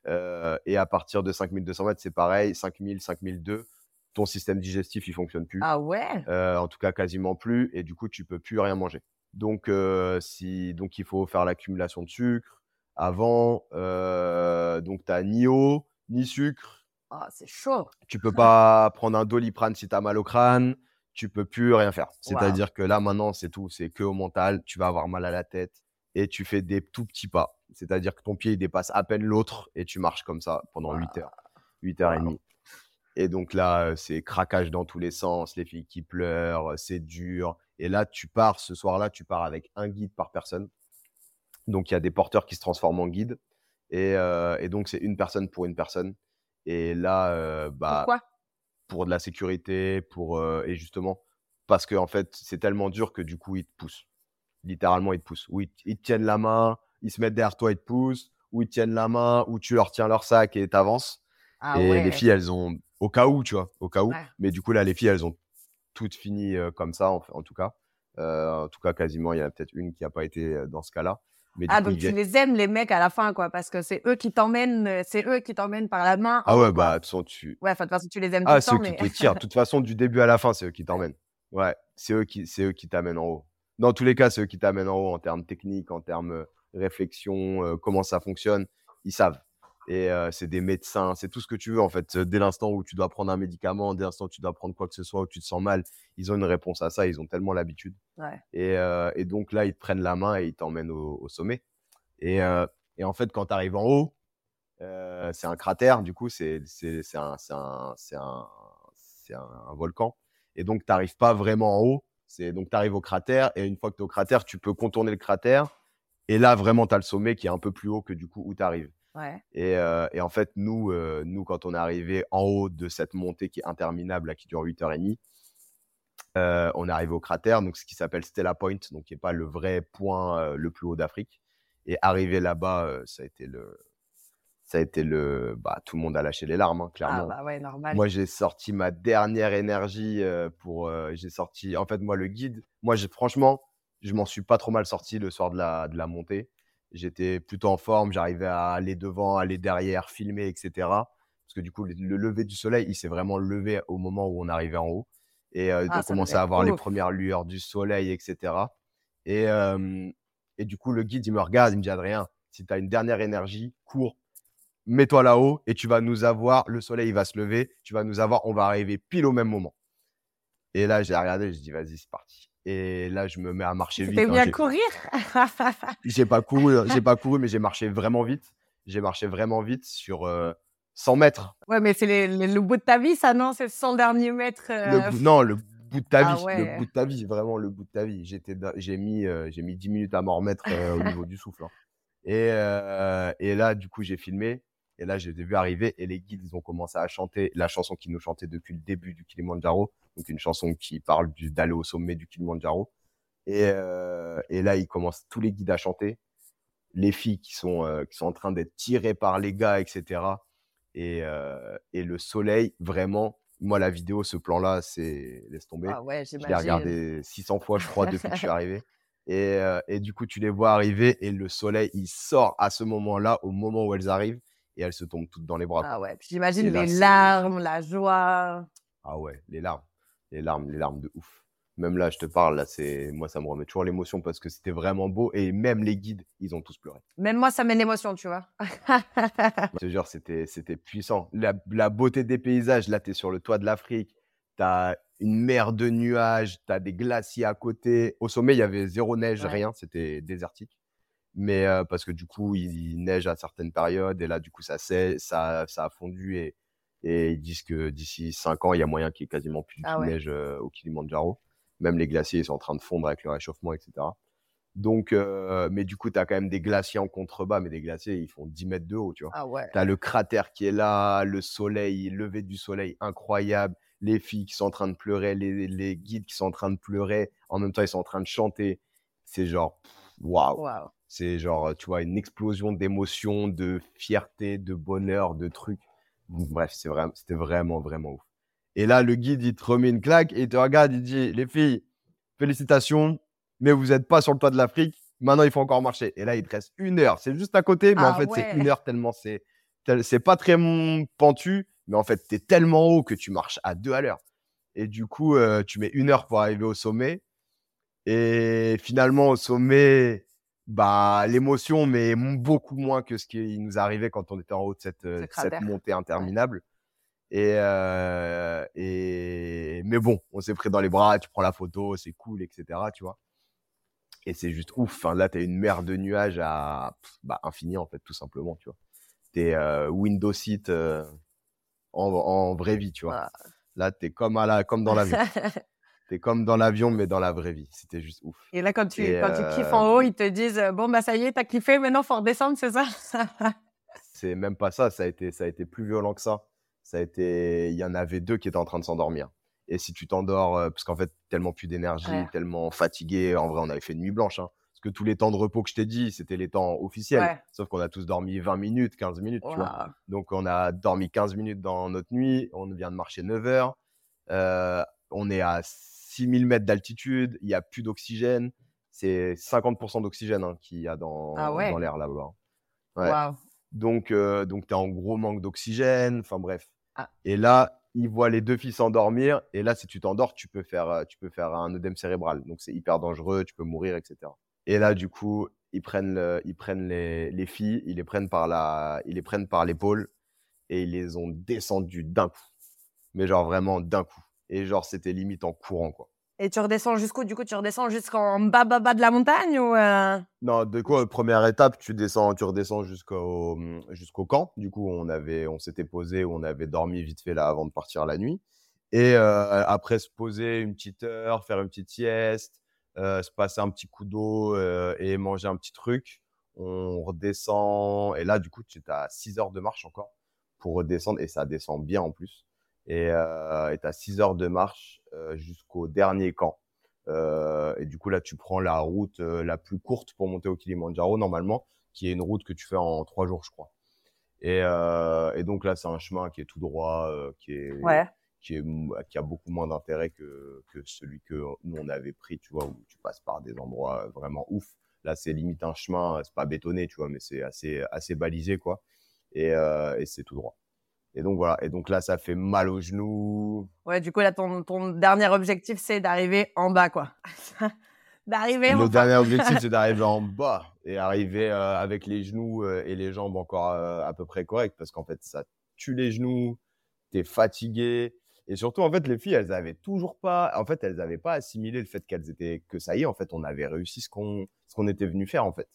Euh, et à partir de 5200 mètres, c'est pareil, 5000, 5002, ton système digestif, il fonctionne plus. Ah ouais? Euh, en tout cas quasiment plus, et du coup tu peux plus rien manger. Donc, euh, si, donc il faut faire l'accumulation de sucre avant. euh, donc tu ni eau ni sucre. Ah, c'est chaud. Tu peux pas <laughs> prendre un doliprane si tu as mal au crâne. Tu peux plus rien faire. C'est-à-dire que là maintenant c'est tout, c'est que au mental. Tu vas avoir mal à la tête et tu fais des tout petits pas. C'est-à-dire que ton pied il dépasse à peine l'autre et tu marches comme ça pendant 8 heures, 8 heures et demie. Et donc là, c'est craquage dans tous les sens, les filles qui pleurent, c'est dur. Et là, tu pars, ce soir-là, tu pars avec un guide par personne. Donc, il y a des porteurs qui se transforment en guide. Et, euh, et donc, c'est une personne pour une personne. Et là, euh, bah, Pourquoi? pour de la sécurité, pour euh, et justement parce que en fait, c'est tellement dur que du coup, ils te poussent. Littéralement, ils te poussent. Ou ils, ils te tiennent la main, ils se mettent derrière toi, ils te poussent. Ou ils te tiennent la main, ou tu leur tiens leur sac et t'avances. Ah et ouais. les filles, elles ont, au cas où, tu vois, au cas où. Ouais. Mais du coup, là, les filles, elles ont toutes fini euh, comme ça, en, en tout cas. Euh, en tout cas, quasiment, il y en a peut-être une qui n'a pas été euh, dans ce cas-là. Mais Ah, donc tu les aimes, les mecs, à la fin, quoi, parce que c'est eux qui t'emmènent, c'est eux qui t'emmènent par la main. Ah ouais, quoi. bah, de toute façon, tu. Ouais, enfin, de toute façon, tu les aimes Ah, tout c'est le eux temps, qui mais. te tirent. De toute façon, du début à la fin, c'est eux qui t'emmènent. Ouais, c'est eux qui, c'est eux qui t'amènent en haut. Dans tous les cas, c'est eux qui t'amènent en haut en termes techniques, en termes réflexion, euh, comment ça fonctionne. Ils savent. Et euh, c'est des médecins, c'est tout ce que tu veux en fait. Dès l'instant où tu dois prendre un médicament, dès l'instant où tu dois prendre quoi que ce soit, où tu te sens mal, ils ont une réponse à ça. Ils ont tellement l'habitude. Ouais. Et, euh, et donc là, ils te prennent la main et ils t'emmènent au, au sommet. Et, euh, et en fait, quand tu arrives en haut, c'est un cratère, du coup, c'est un, un, volcan. Et donc, tu n'arrives pas vraiment en haut. Donc, tu arrives au cratère et une fois que tu es au cratère, tu peux contourner le cratère. Et là, vraiment, tu as le sommet qui est un peu plus haut que du coup où tu arrives. Ouais. Et, euh, et en fait, nous, euh, nous, quand on est arrivé en haut de cette montée qui est interminable, là, qui dure 8h30, euh, on est arrivé au cratère, donc ce qui s'appelle Stella Point, donc qui n'est pas le vrai point euh, le plus haut d'Afrique. Et arrivé là-bas, ça a été le, ça a été le, bah, tout le monde a lâché les larmes, hein, Ah, clairement. bah ouais, normal. Moi, j'ai sorti ma dernière énergie pour. j'ai sorti. En fait, moi, le guide, moi, franchement, je m'en suis pas trop mal sorti le soir de la, de la montée. J'étais plutôt en forme. J'arrivais à aller devant, aller derrière, filmer, etc. Parce que du coup, le, le lever du soleil, il s'est vraiment levé au moment où on arrivait en haut. Et euh, Ah, on ça commençait à être voir les premières lueurs du soleil, etc. Et, euh, et du coup, le guide, il me regarde, il me dit Adrien, si tu as une dernière énergie, cours, mets-toi là-haut et tu vas nous avoir, le soleil il va se lever, tu vas nous avoir, on va arriver pile au même moment. Et là, j'ai regardé, je dis, vas-y, c'est parti. Et là, je me mets à marcher vite. T'es hein, mis à j'ai- courir? <laughs> J'ai pas couru, <laughs> j'ai pas couru, mais j'ai marché vraiment vite. J'ai marché vraiment vite sur euh, 100 mètres. Ouais, mais c'est le bout de ta vie, ça, non? C'est 100 derniers mètres. Le euh, bout- non, le bout de ta Ah vie, ouais. le bout de ta vie, vraiment le bout de ta vie. J'étais, j'ai mis, euh, j'ai mis 10 minutes à m'en remettre euh, au niveau du <laughs> souffle. hein. Et, et là, du coup, j'ai filmé. Et là, je les ai vus arriver et les guides, ils ont commencé à chanter la chanson qu'ils nous chantaient depuis le début du Kilimanjaro. Donc, une chanson qui parle du- d'aller au sommet du Kilimanjaro. Et, euh, et là, ils commencent tous les guides à chanter. Les filles qui sont, euh, qui sont en train d'être tirées par les gars, etc. Et, euh, et le soleil, vraiment, moi, la vidéo, ce plan-là, c'est laisse tomber. Ah ouais, Je l'ai regardé 600 fois, je crois, <laughs> depuis que je suis arrivé. Et, et du coup, tu les vois arriver et le soleil, il sort à ce moment-là, au moment où elles arrivent, et elles se tombent toutes dans les bras. Ah ouais, j'imagine les larmes, la joie. Ah ouais, les larmes, les larmes, les larmes de ouf. Même là, je te parle, là, c'est moi, ça me remet toujours l'émotion parce que c'était vraiment beau et même les guides, ils ont tous pleuré. Même moi, ça met l'émotion, tu vois. <laughs> Je te jure, c'était, c'était puissant. La, la beauté des paysages, là, tu es sur le toit de l'Afrique, tu as une mer de nuages, tu as des glaciers à côté. Au sommet, il y avait zéro neige, Ouais. rien, c'était désertique. Mais euh, parce que du coup, il, il neige à certaines périodes et là, du coup, ça, ça, ça a fondu et, et ils disent que d'ici 5 ans, il y a moyen qu'il y ait quasiment plus Ah de ouais. neige euh, au Kilimanjaro. Même les glaciers, ils sont en train de fondre avec le réchauffement, etc. Donc, euh, mais du coup, tu as quand même des glaciers en contrebas, mais des glaciers, ils font 10 mètres de haut, tu vois. Ah ouais. T'as le cratère qui est là, le soleil, lever du soleil incroyable, les filles qui sont en train de pleurer, les, les guides qui sont en train de pleurer, en même temps ils sont en train de chanter. C'est genre, waouh, Waouh. c'est genre, tu vois, une explosion d'émotions, de fierté, de bonheur, de trucs. Bref, c'est vraiment, c'était vraiment, vraiment ouf. Et là, le guide, il te remet une claque et il te regarde, il dit, les filles, félicitations, mais vous n'êtes pas sur le toit de l'Afrique. Maintenant, il faut encore marcher. Et là, il te reste une heure. C'est juste à côté, mais en Ah fait, c'est une heure tellement c'est, pas très pentu, mais en fait, tu es tellement haut que tu marches à deux à l'heure. Et du coup, euh, tu mets une heure pour arriver au sommet. Et finalement, au sommet, bah, l'émotion, mais beaucoup moins que ce qui nous arrivait quand on était en haut de cette, euh, cette montée interminable. Et, euh, et, mais bon, on s'est pris dans les bras, tu prends la photo, c'est cool, etc. Tu vois. Et c'est juste ouf. Enfin, là, tu as une mer de nuages à pff, bah, infini, en fait, tout simplement. Tu vois. Tu es window seat euh, en, en vraie vie, tu vois. Ah. Là, tu es comme, à la, comme dans l'avion. tu <laughs> es comme dans l'avion, mais dans la vraie vie. C'était juste ouf. Et là, quand tu, Et, quand tu kiffes euh, en haut, ils te disent Bon, bah ça y est, t'as kiffé, maintenant faut redescendre, c'est ça <laughs> C'est même pas ça, ça a été, ça a été plus violent que ça. Ça a été, il y en avait deux qui étaient en train de s'endormir. Et si tu t'endors, euh, parce qu'en fait, tellement plus d'énergie, Ouais. tellement fatigué, en vrai, on avait fait une nuit blanche. hein. Parce que tous les temps de repos que je t'ai dit, c'était les temps officiels. Ouais. Sauf qu'on a tous dormi 20 minutes, 15 minutes, tu vois. Waouh. Donc, on a dormi 15 minutes dans notre nuit. On vient de marcher 9 heures. Euh, on est à 6000 mètres d'altitude. Il n'y a plus d'oxygène. C'est 50% d'oxygène hein, qu'il y a dans, Ah ouais. dans l'air là-bas. Ouais. Donc, euh, donc tu es en gros manque d'oxygène. Enfin, bref. Ah. Et là, ils voient les deux filles s'endormir. Et là, si tu t'endors, tu peux faire, euh, tu peux faire un œdème cérébral. Donc, c'est hyper dangereux. Tu peux mourir, etc. Et là, du coup, ils prennent, le- ils prennent les, les filles, ils les prennent par la, ils les prennent par l'épaule et ils les ont descendues d'un coup. Mais genre vraiment d'un coup. Et genre, c'était limite en courant, quoi. Et tu redescends jusqu'où? Du coup, tu redescends jusqu'en bas, bas, bas de la montagne ou euh, Non, de quoi? Première étape, tu descends, tu redescends jusqu'au jusqu'au camp. Du coup, on avait, on s'était posé, on avait dormi vite fait là avant de partir la nuit. Et euh, après se poser une petite heure, faire une petite sieste, euh, se passer un petit coup d'eau et manger un petit truc, on redescend. Et là, du coup, tu as 6 heures de marche encore pour redescendre et ça descend bien en plus. Et euh, tu as 6 heures de marche euh, jusqu'au dernier camp. Euh, et du coup, là, tu prends la route euh, la plus courte pour monter au Kilimanjaro, normalement, qui est une route que tu fais en trois jours, je crois. Et, euh, et donc là, c'est un chemin qui est tout droit, euh, qui, est, Ouais. qui, est, qui a beaucoup moins d'intérêt que, que celui que nous, on avait pris, tu vois, où tu passes par des endroits vraiment ouf. Là, c'est limite un chemin, c'est pas bétonné, tu vois, mais c'est assez, assez balisé, quoi. Et, euh, et c'est tout droit. Et donc voilà. Et donc là, ça fait mal aux genoux. Ouais, du coup, là, ton, ton dernier objectif, c'est d'arriver en bas, quoi. <laughs> d'arriver Le en dernier objectif, <laughs> c'est d'arriver en bas et arriver euh, avec les genoux euh, et les jambes encore euh, à peu près corrects parce qu'en fait, ça tue les genoux, t'es fatigué Et surtout, en fait, les filles, elles avaient toujours pas, en fait, elles avaient pas assimilé le fait qu'elles étaient, que ça y est, en fait, on avait réussi ce qu'on, ce qu'on était venu faire, en fait.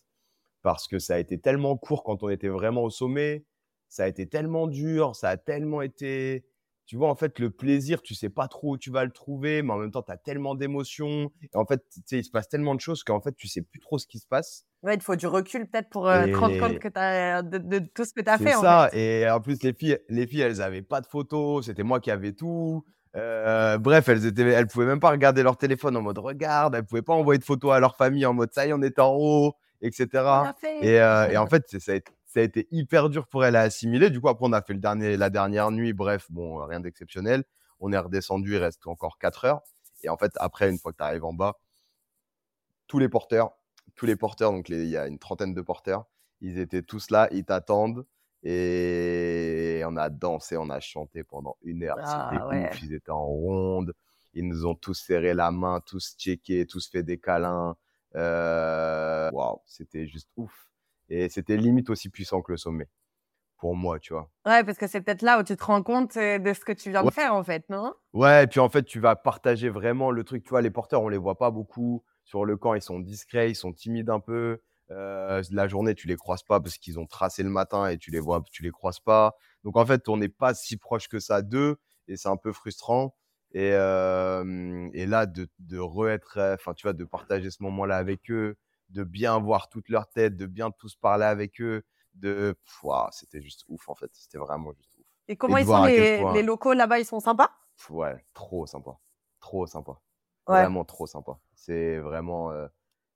Parce que ça a été tellement court quand on était vraiment au sommet, ça a été tellement dur, ça a tellement été, tu vois, en fait, le plaisir, tu sais pas trop où tu vas le trouver, mais en même temps, tu as tellement d'émotions. Et en fait, tu sais, il se passe tellement de choses qu'en fait, tu sais plus trop ce qui se passe. Ouais, il faut du recul peut-être pour euh, te rendre compte que t'as, de, de tout ce que tu as c'est fait, en ça. fait. Et en plus, les filles, les filles, elles avaient pas de photos. C'était moi qui avais tout. Euh, bref, elles étaient, elles pouvaient même pas regarder leur téléphone en mode regarde. Elles pouvaient pas envoyer de photos à leur famille en mode ça y est, on est en haut, etc. Et, euh, et en <laughs> fait, c'est- ça a, été, ça a été hyper dur pour elle à assimiler. Du coup, après, on a fait le dernier, la dernière nuit. Bref, bon, rien d'exceptionnel. On est redescendu, il reste encore 4 heures. Et en fait, après, une fois que tu arrives en bas, tous les porteurs, tous les porteurs, donc il y a une trentaine de porteurs, ils étaient tous là, ils t'attendent. Et on a dansé, on a chanté pendant une heure. Ah, C'était ouais. ouf, ils étaient en ronde. Ils nous ont tous serré la main, tous checké, tous fait des câlins. Euh, Waouh, c'était juste ouf. Et c'était limite aussi puissant que le sommet. Pour moi, tu vois. Ouais, parce que c'est peut-être là où tu te rends compte euh, de ce que tu viens de faire, en fait, non? Ouais, et puis en fait, tu vas partager vraiment le truc. Tu vois, les porteurs, on les voit pas beaucoup. Sur le camp, ils sont discrets, ils sont timides un peu. Euh, la journée, tu les croises pas parce qu'ils ont tracé le matin et tu les vois, tu les croises pas. Donc en fait, on n'est pas si proche que ça d'eux et c'est un peu frustrant. Et, euh, et là, de, de re-être, enfin, tu vois, de partager ce moment-là avec eux, de bien voir toute leur tête, de bien tous parler avec eux, de, c'était juste ouf en fait. C'était vraiment juste ouf. Et comment ils sont, les, point- les locaux là-bas Ils sont sympas? Ouais, trop sympa. Trop sympa. Ouais. Vraiment trop sympa. C'est vraiment. euh,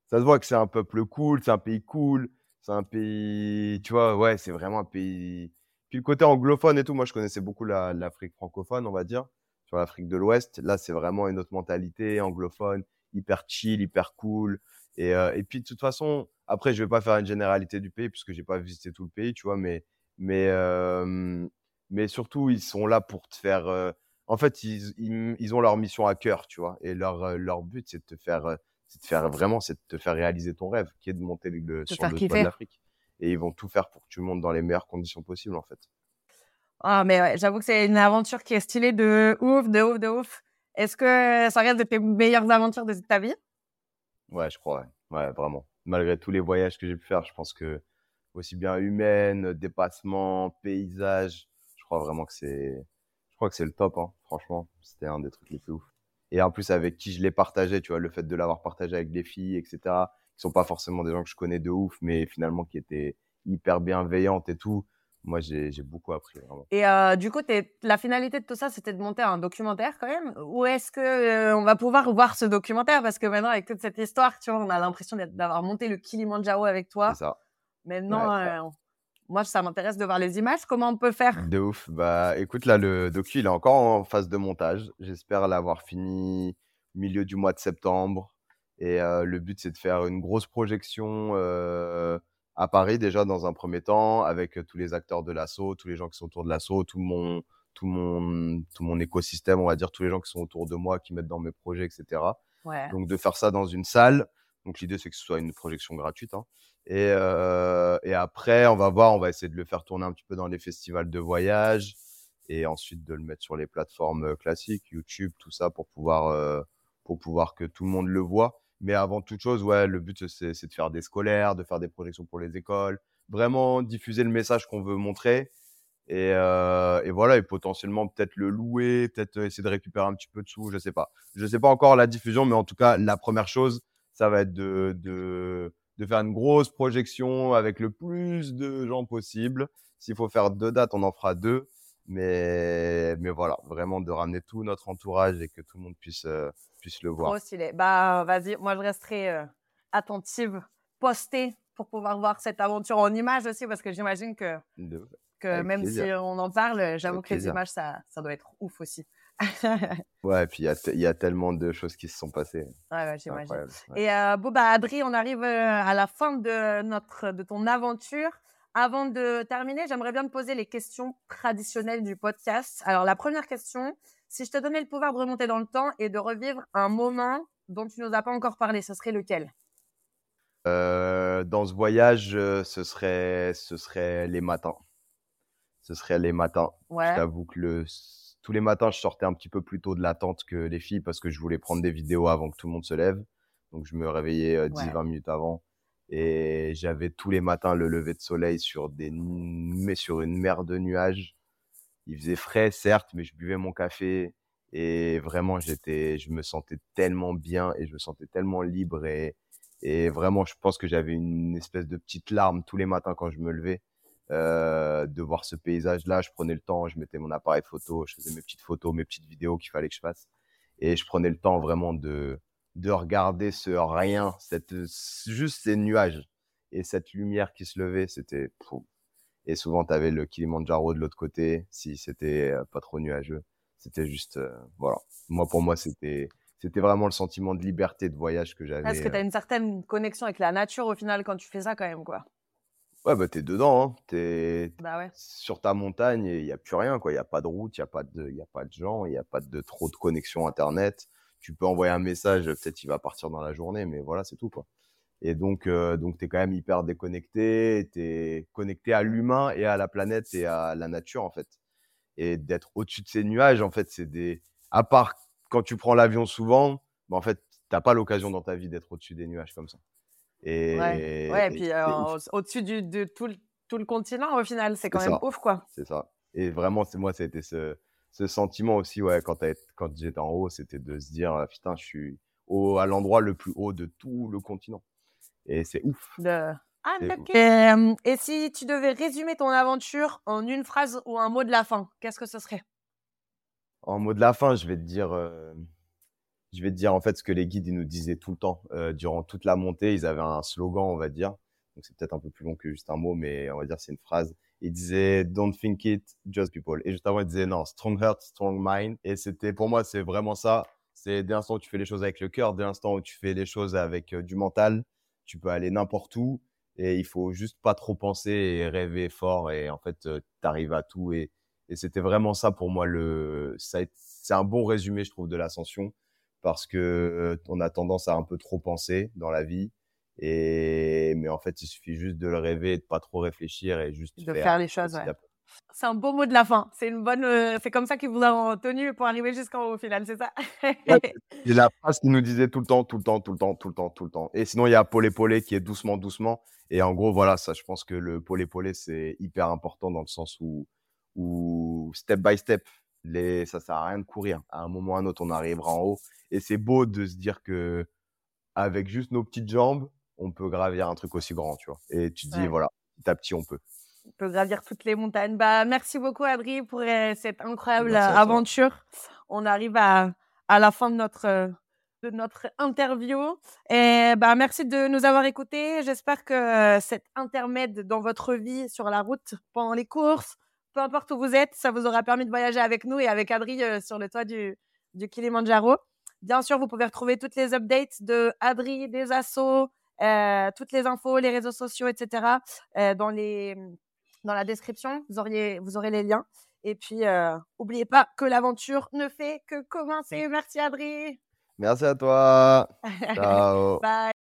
Ça se voit que c'est un peuple cool, c'est un pays cool, c'est un pays. Tu vois, ouais, c'est vraiment un pays. Puis le côté anglophone et tout, moi je connaissais beaucoup la- l'Afrique francophone, on va dire, sur l'Afrique de l'Ouest. Là, c'est vraiment une autre mentalité anglophone, hyper chill, hyper cool. Et, euh, et puis de toute façon, après, je vais pas faire une généralité du pays puisque j'ai pas visité tout le pays, tu vois, mais, mais, euh, mais surtout, ils sont là pour te faire. euh, en fait, ils, ils, ils ont leur mission à cœur, tu vois. Et leur, leur but, c'est de te faire, c'est de faire vraiment, c'est de te faire réaliser ton rêve, qui est de monter le, sur le toit de l'Afrique. Et ils vont tout faire pour que tu montes dans les meilleures conditions possibles, en fait. Ah, mais ouais, j'avoue que c'est une aventure qui est stylée de ouf, de ouf, de ouf. Est-ce que ça reste de tes meilleures aventures de ta vie? Ouais, je crois, ouais. Vraiment. Malgré tous les voyages que j'ai pu faire, je pense que aussi bien humaine, dépassement, paysage, je crois vraiment que c'est, je crois que c'est le top, hein. Franchement, c'était un des trucs les plus ouf. Et en plus, avec qui je l'ai partagé, tu vois, le fait de l'avoir partagé avec des filles, etc., qui sont pas forcément des gens que je connais de ouf, mais finalement qui étaient hyper bienveillantes et tout. Moi, j'ai, beaucoup appris, vraiment. Et euh, du coup, la finalité de tout ça, c'était de monter un documentaire quand même? Ou est-ce que euh, on va pouvoir voir ce documentaire? Parce que maintenant, avec toute cette histoire, tu vois, on a l'impression d'avoir monté le Kilimandjaro avec toi. C'est ça. Maintenant, Ouais. euh, moi, ça m'intéresse de voir les images. Comment on peut faire? De ouf. Bah, écoute, là, le docu, il est encore en phase de montage. J'espère l'avoir fini milieu du mois de septembre. Et le but, c'est de faire une grosse projection à Paris, déjà, dans un premier temps, avec tous les acteurs de l'assaut, tous les gens qui sont autour de l'assaut, tout mon, tout, mon, tout mon écosystème, on va dire, tous les gens qui sont autour de moi, qui mettent dans mes projets, etc. Ouais. Donc de faire ça dans une salle. Donc l'idée c'est que ce soit une projection gratuite. hein. Et, euh, et après, on va voir, on va essayer de le faire tourner un petit peu dans les festivals de voyage et ensuite de le mettre sur les plateformes classiques, YouTube, tout ça, pour pouvoir, euh, pour pouvoir que tout le monde le voit. Mais avant toute chose, ouais, le but c'est de faire des scolaires, de faire des projections pour les écoles, vraiment diffuser le message qu'on veut montrer. Et, euh, et voilà, et potentiellement peut-être le louer, peut-être essayer de récupérer un petit peu de sous, je sais pas. Je sais pas encore la diffusion, mais en tout cas, la première chose, ça va être de, de, de faire une grosse projection avec le plus de gens possible. S'il faut faire deux dates, on en fera deux. Mais, mais voilà, vraiment de ramener tout notre entourage et que tout le monde puisse, euh, puisse le voir. Trop stylé. Bah, vas-y, moi, je resterai euh, attentive, postée pour pouvoir voir cette aventure en images aussi, parce que j'imagine que, De- que Avec même plaisir. si on en parle, j'avoue que les images, ça, ça doit être ouf aussi. <laughs> Ouais, et puis il y y a tellement de choses qui se sont passées. Ouais, ouais, j'imagine. ouais. Et euh, bon, bah, Adri, on arrive à la fin de, notre, de ton aventure. Avant de terminer, j'aimerais bien te poser les questions traditionnelles du podcast. Alors, la première question, si je te donnais le pouvoir de remonter dans le temps et de revivre un moment dont tu nous as pas encore parlé, ce serait lequel? Euh, dans ce voyage, euh, ce serait, ce serait les matins. Ce serait les matins. Je Ouais. t'avoue que le, tous les matins, je sortais un petit peu plus tôt de la tente que les filles parce que je voulais prendre des vidéos avant que tout le monde se lève. Donc, je me réveillais 10-20 Ouais. minutes avant. Et j'avais tous les matins le lever de soleil sur, des, mais sur une mer de nuages. Il faisait frais, certes, mais je buvais mon café. Et vraiment, j'étais, je me sentais tellement bien et je me sentais tellement libre. Et, et vraiment, je pense que j'avais une espèce de petite larme tous les matins quand je me levais euh, de voir ce paysage-là. Je prenais le temps, je mettais mon appareil photo, je faisais mes petites photos, mes petites vidéos qu'il fallait que je fasse. Et je prenais le temps vraiment de, de regarder ce rien, cette, juste ces nuages et cette lumière qui se levait. C'était. Et souvent, tu avais le Kilimanjaro de l'autre côté, si c'était euh, pas trop nuageux. C'était juste. euh, voilà. Moi, pour moi, c'était. C'était vraiment le sentiment de liberté de voyage que j'avais. Parce que tu as euh. une certaine connexion avec la nature au final quand tu fais ça quand même, quoi. Ouais, bah, t'es dedans, hein. T'es, Bah ouais. sur ta montagne, il n'y a plus rien, quoi. Il n'y a pas de route, il n'y a, pas de- y a pas de gens, il n'y a pas de trop de connexion Internet. Tu peux envoyer un message, peut-être il va partir dans la journée, mais voilà, c'est tout, quoi. Et donc, euh, donc tu es quand même hyper déconnecté, tu es connecté à l'humain et à la planète et à la nature, en fait. Et d'être au-dessus de ces nuages, en fait, c'est des. À part quand tu prends l'avion souvent, bah, en fait, t'as pas l'occasion dans ta vie d'être au-dessus des nuages comme ça. Et, Ouais, ouais, et puis euh, au-dessus de tout le, tout le continent au final, c'est quand même ça. ouf, quoi. C'est ça. Et vraiment, c'est moi, c'était ce, ce sentiment aussi, ouais, quand, quand j'étais en haut, c'était de se dire, euh, putain, je suis au, à l'endroit le plus haut de tout le continent. Et c'est ouf. De... Ah. Et, euh, et si tu devais résumer ton aventure en une phrase ou un mot de la fin, qu'est-ce que ce serait? En mot de la fin, je vais te dire, euh, je vais te dire en fait ce que les guides ils nous disaient tout le temps euh, durant toute la montée. Ils avaient un slogan, on va dire. Donc c'est peut-être un peu plus long que juste un mot, mais on va dire c'est une phrase. Ils disaient Don't think it, just people. Et juste avant, ils disaient non, strong heart, strong mind. Et c'était pour moi, c'est vraiment ça. C'est dès l'instant où tu fais les choses avec le cœur, dès l'instant où tu fais les choses avec euh, du mental, tu peux aller n'importe où. Et il faut juste pas trop penser et rêver fort. Et en fait, tu arrives à tout. Et, et c'était vraiment ça pour moi. Le, c'est un bon résumé, je trouve, de l'ascension parce que euh, on a tendance à un peu trop penser dans la vie. Et mais en fait, il suffit juste de le rêver, et de pas trop réfléchir et juste De faire les choses, ouais. C'est un beau mot de la fin. C'est une bonne. euh, c'est comme ça qu'ils vous ont tenu pour arriver jusqu'en haut au final, c'est ça? Ouais, <laughs> c'est la phrase qu'il nous disait tout le temps, tout le temps, tout le temps, tout le temps, tout le temps. Et sinon, il y a Paul Paulé qui est doucement, doucement. Et en gros, voilà, ça, je pense que le Paul Paulé, c'est hyper important dans le sens où, où step by step, les, ça sert à rien de courir. À un moment ou à un autre, on arrivera en haut. Et c'est beau de se dire que avec juste nos petites jambes, on peut gravir un truc aussi grand, tu vois. Et tu te dis, Ouais. voilà, petit à petit, on peut. On peut gravir toutes les montagnes. Bah, merci beaucoup, Adri, pour euh, cette incroyable aventure. On arrive à, à la fin de notre, euh, de notre interview. Et bah, merci de nous avoir écoutés. J'espère que euh, cet intermède dans votre vie sur la route, pendant les courses, peu importe où vous êtes, ça vous aura permis de voyager avec nous et avec Adri sur le toit du, du Kilimanjaro. Bien sûr, vous pouvez retrouver toutes les updates de Adri, des assos, toutes les infos, les réseaux sociaux, etc. euh, dans les dans la description, vous, auriez, vous aurez les liens. Et puis, euh, n'oubliez pas que l'aventure ne fait que commencer. Merci, Adri. Merci à toi. <laughs> Ciao. Bye.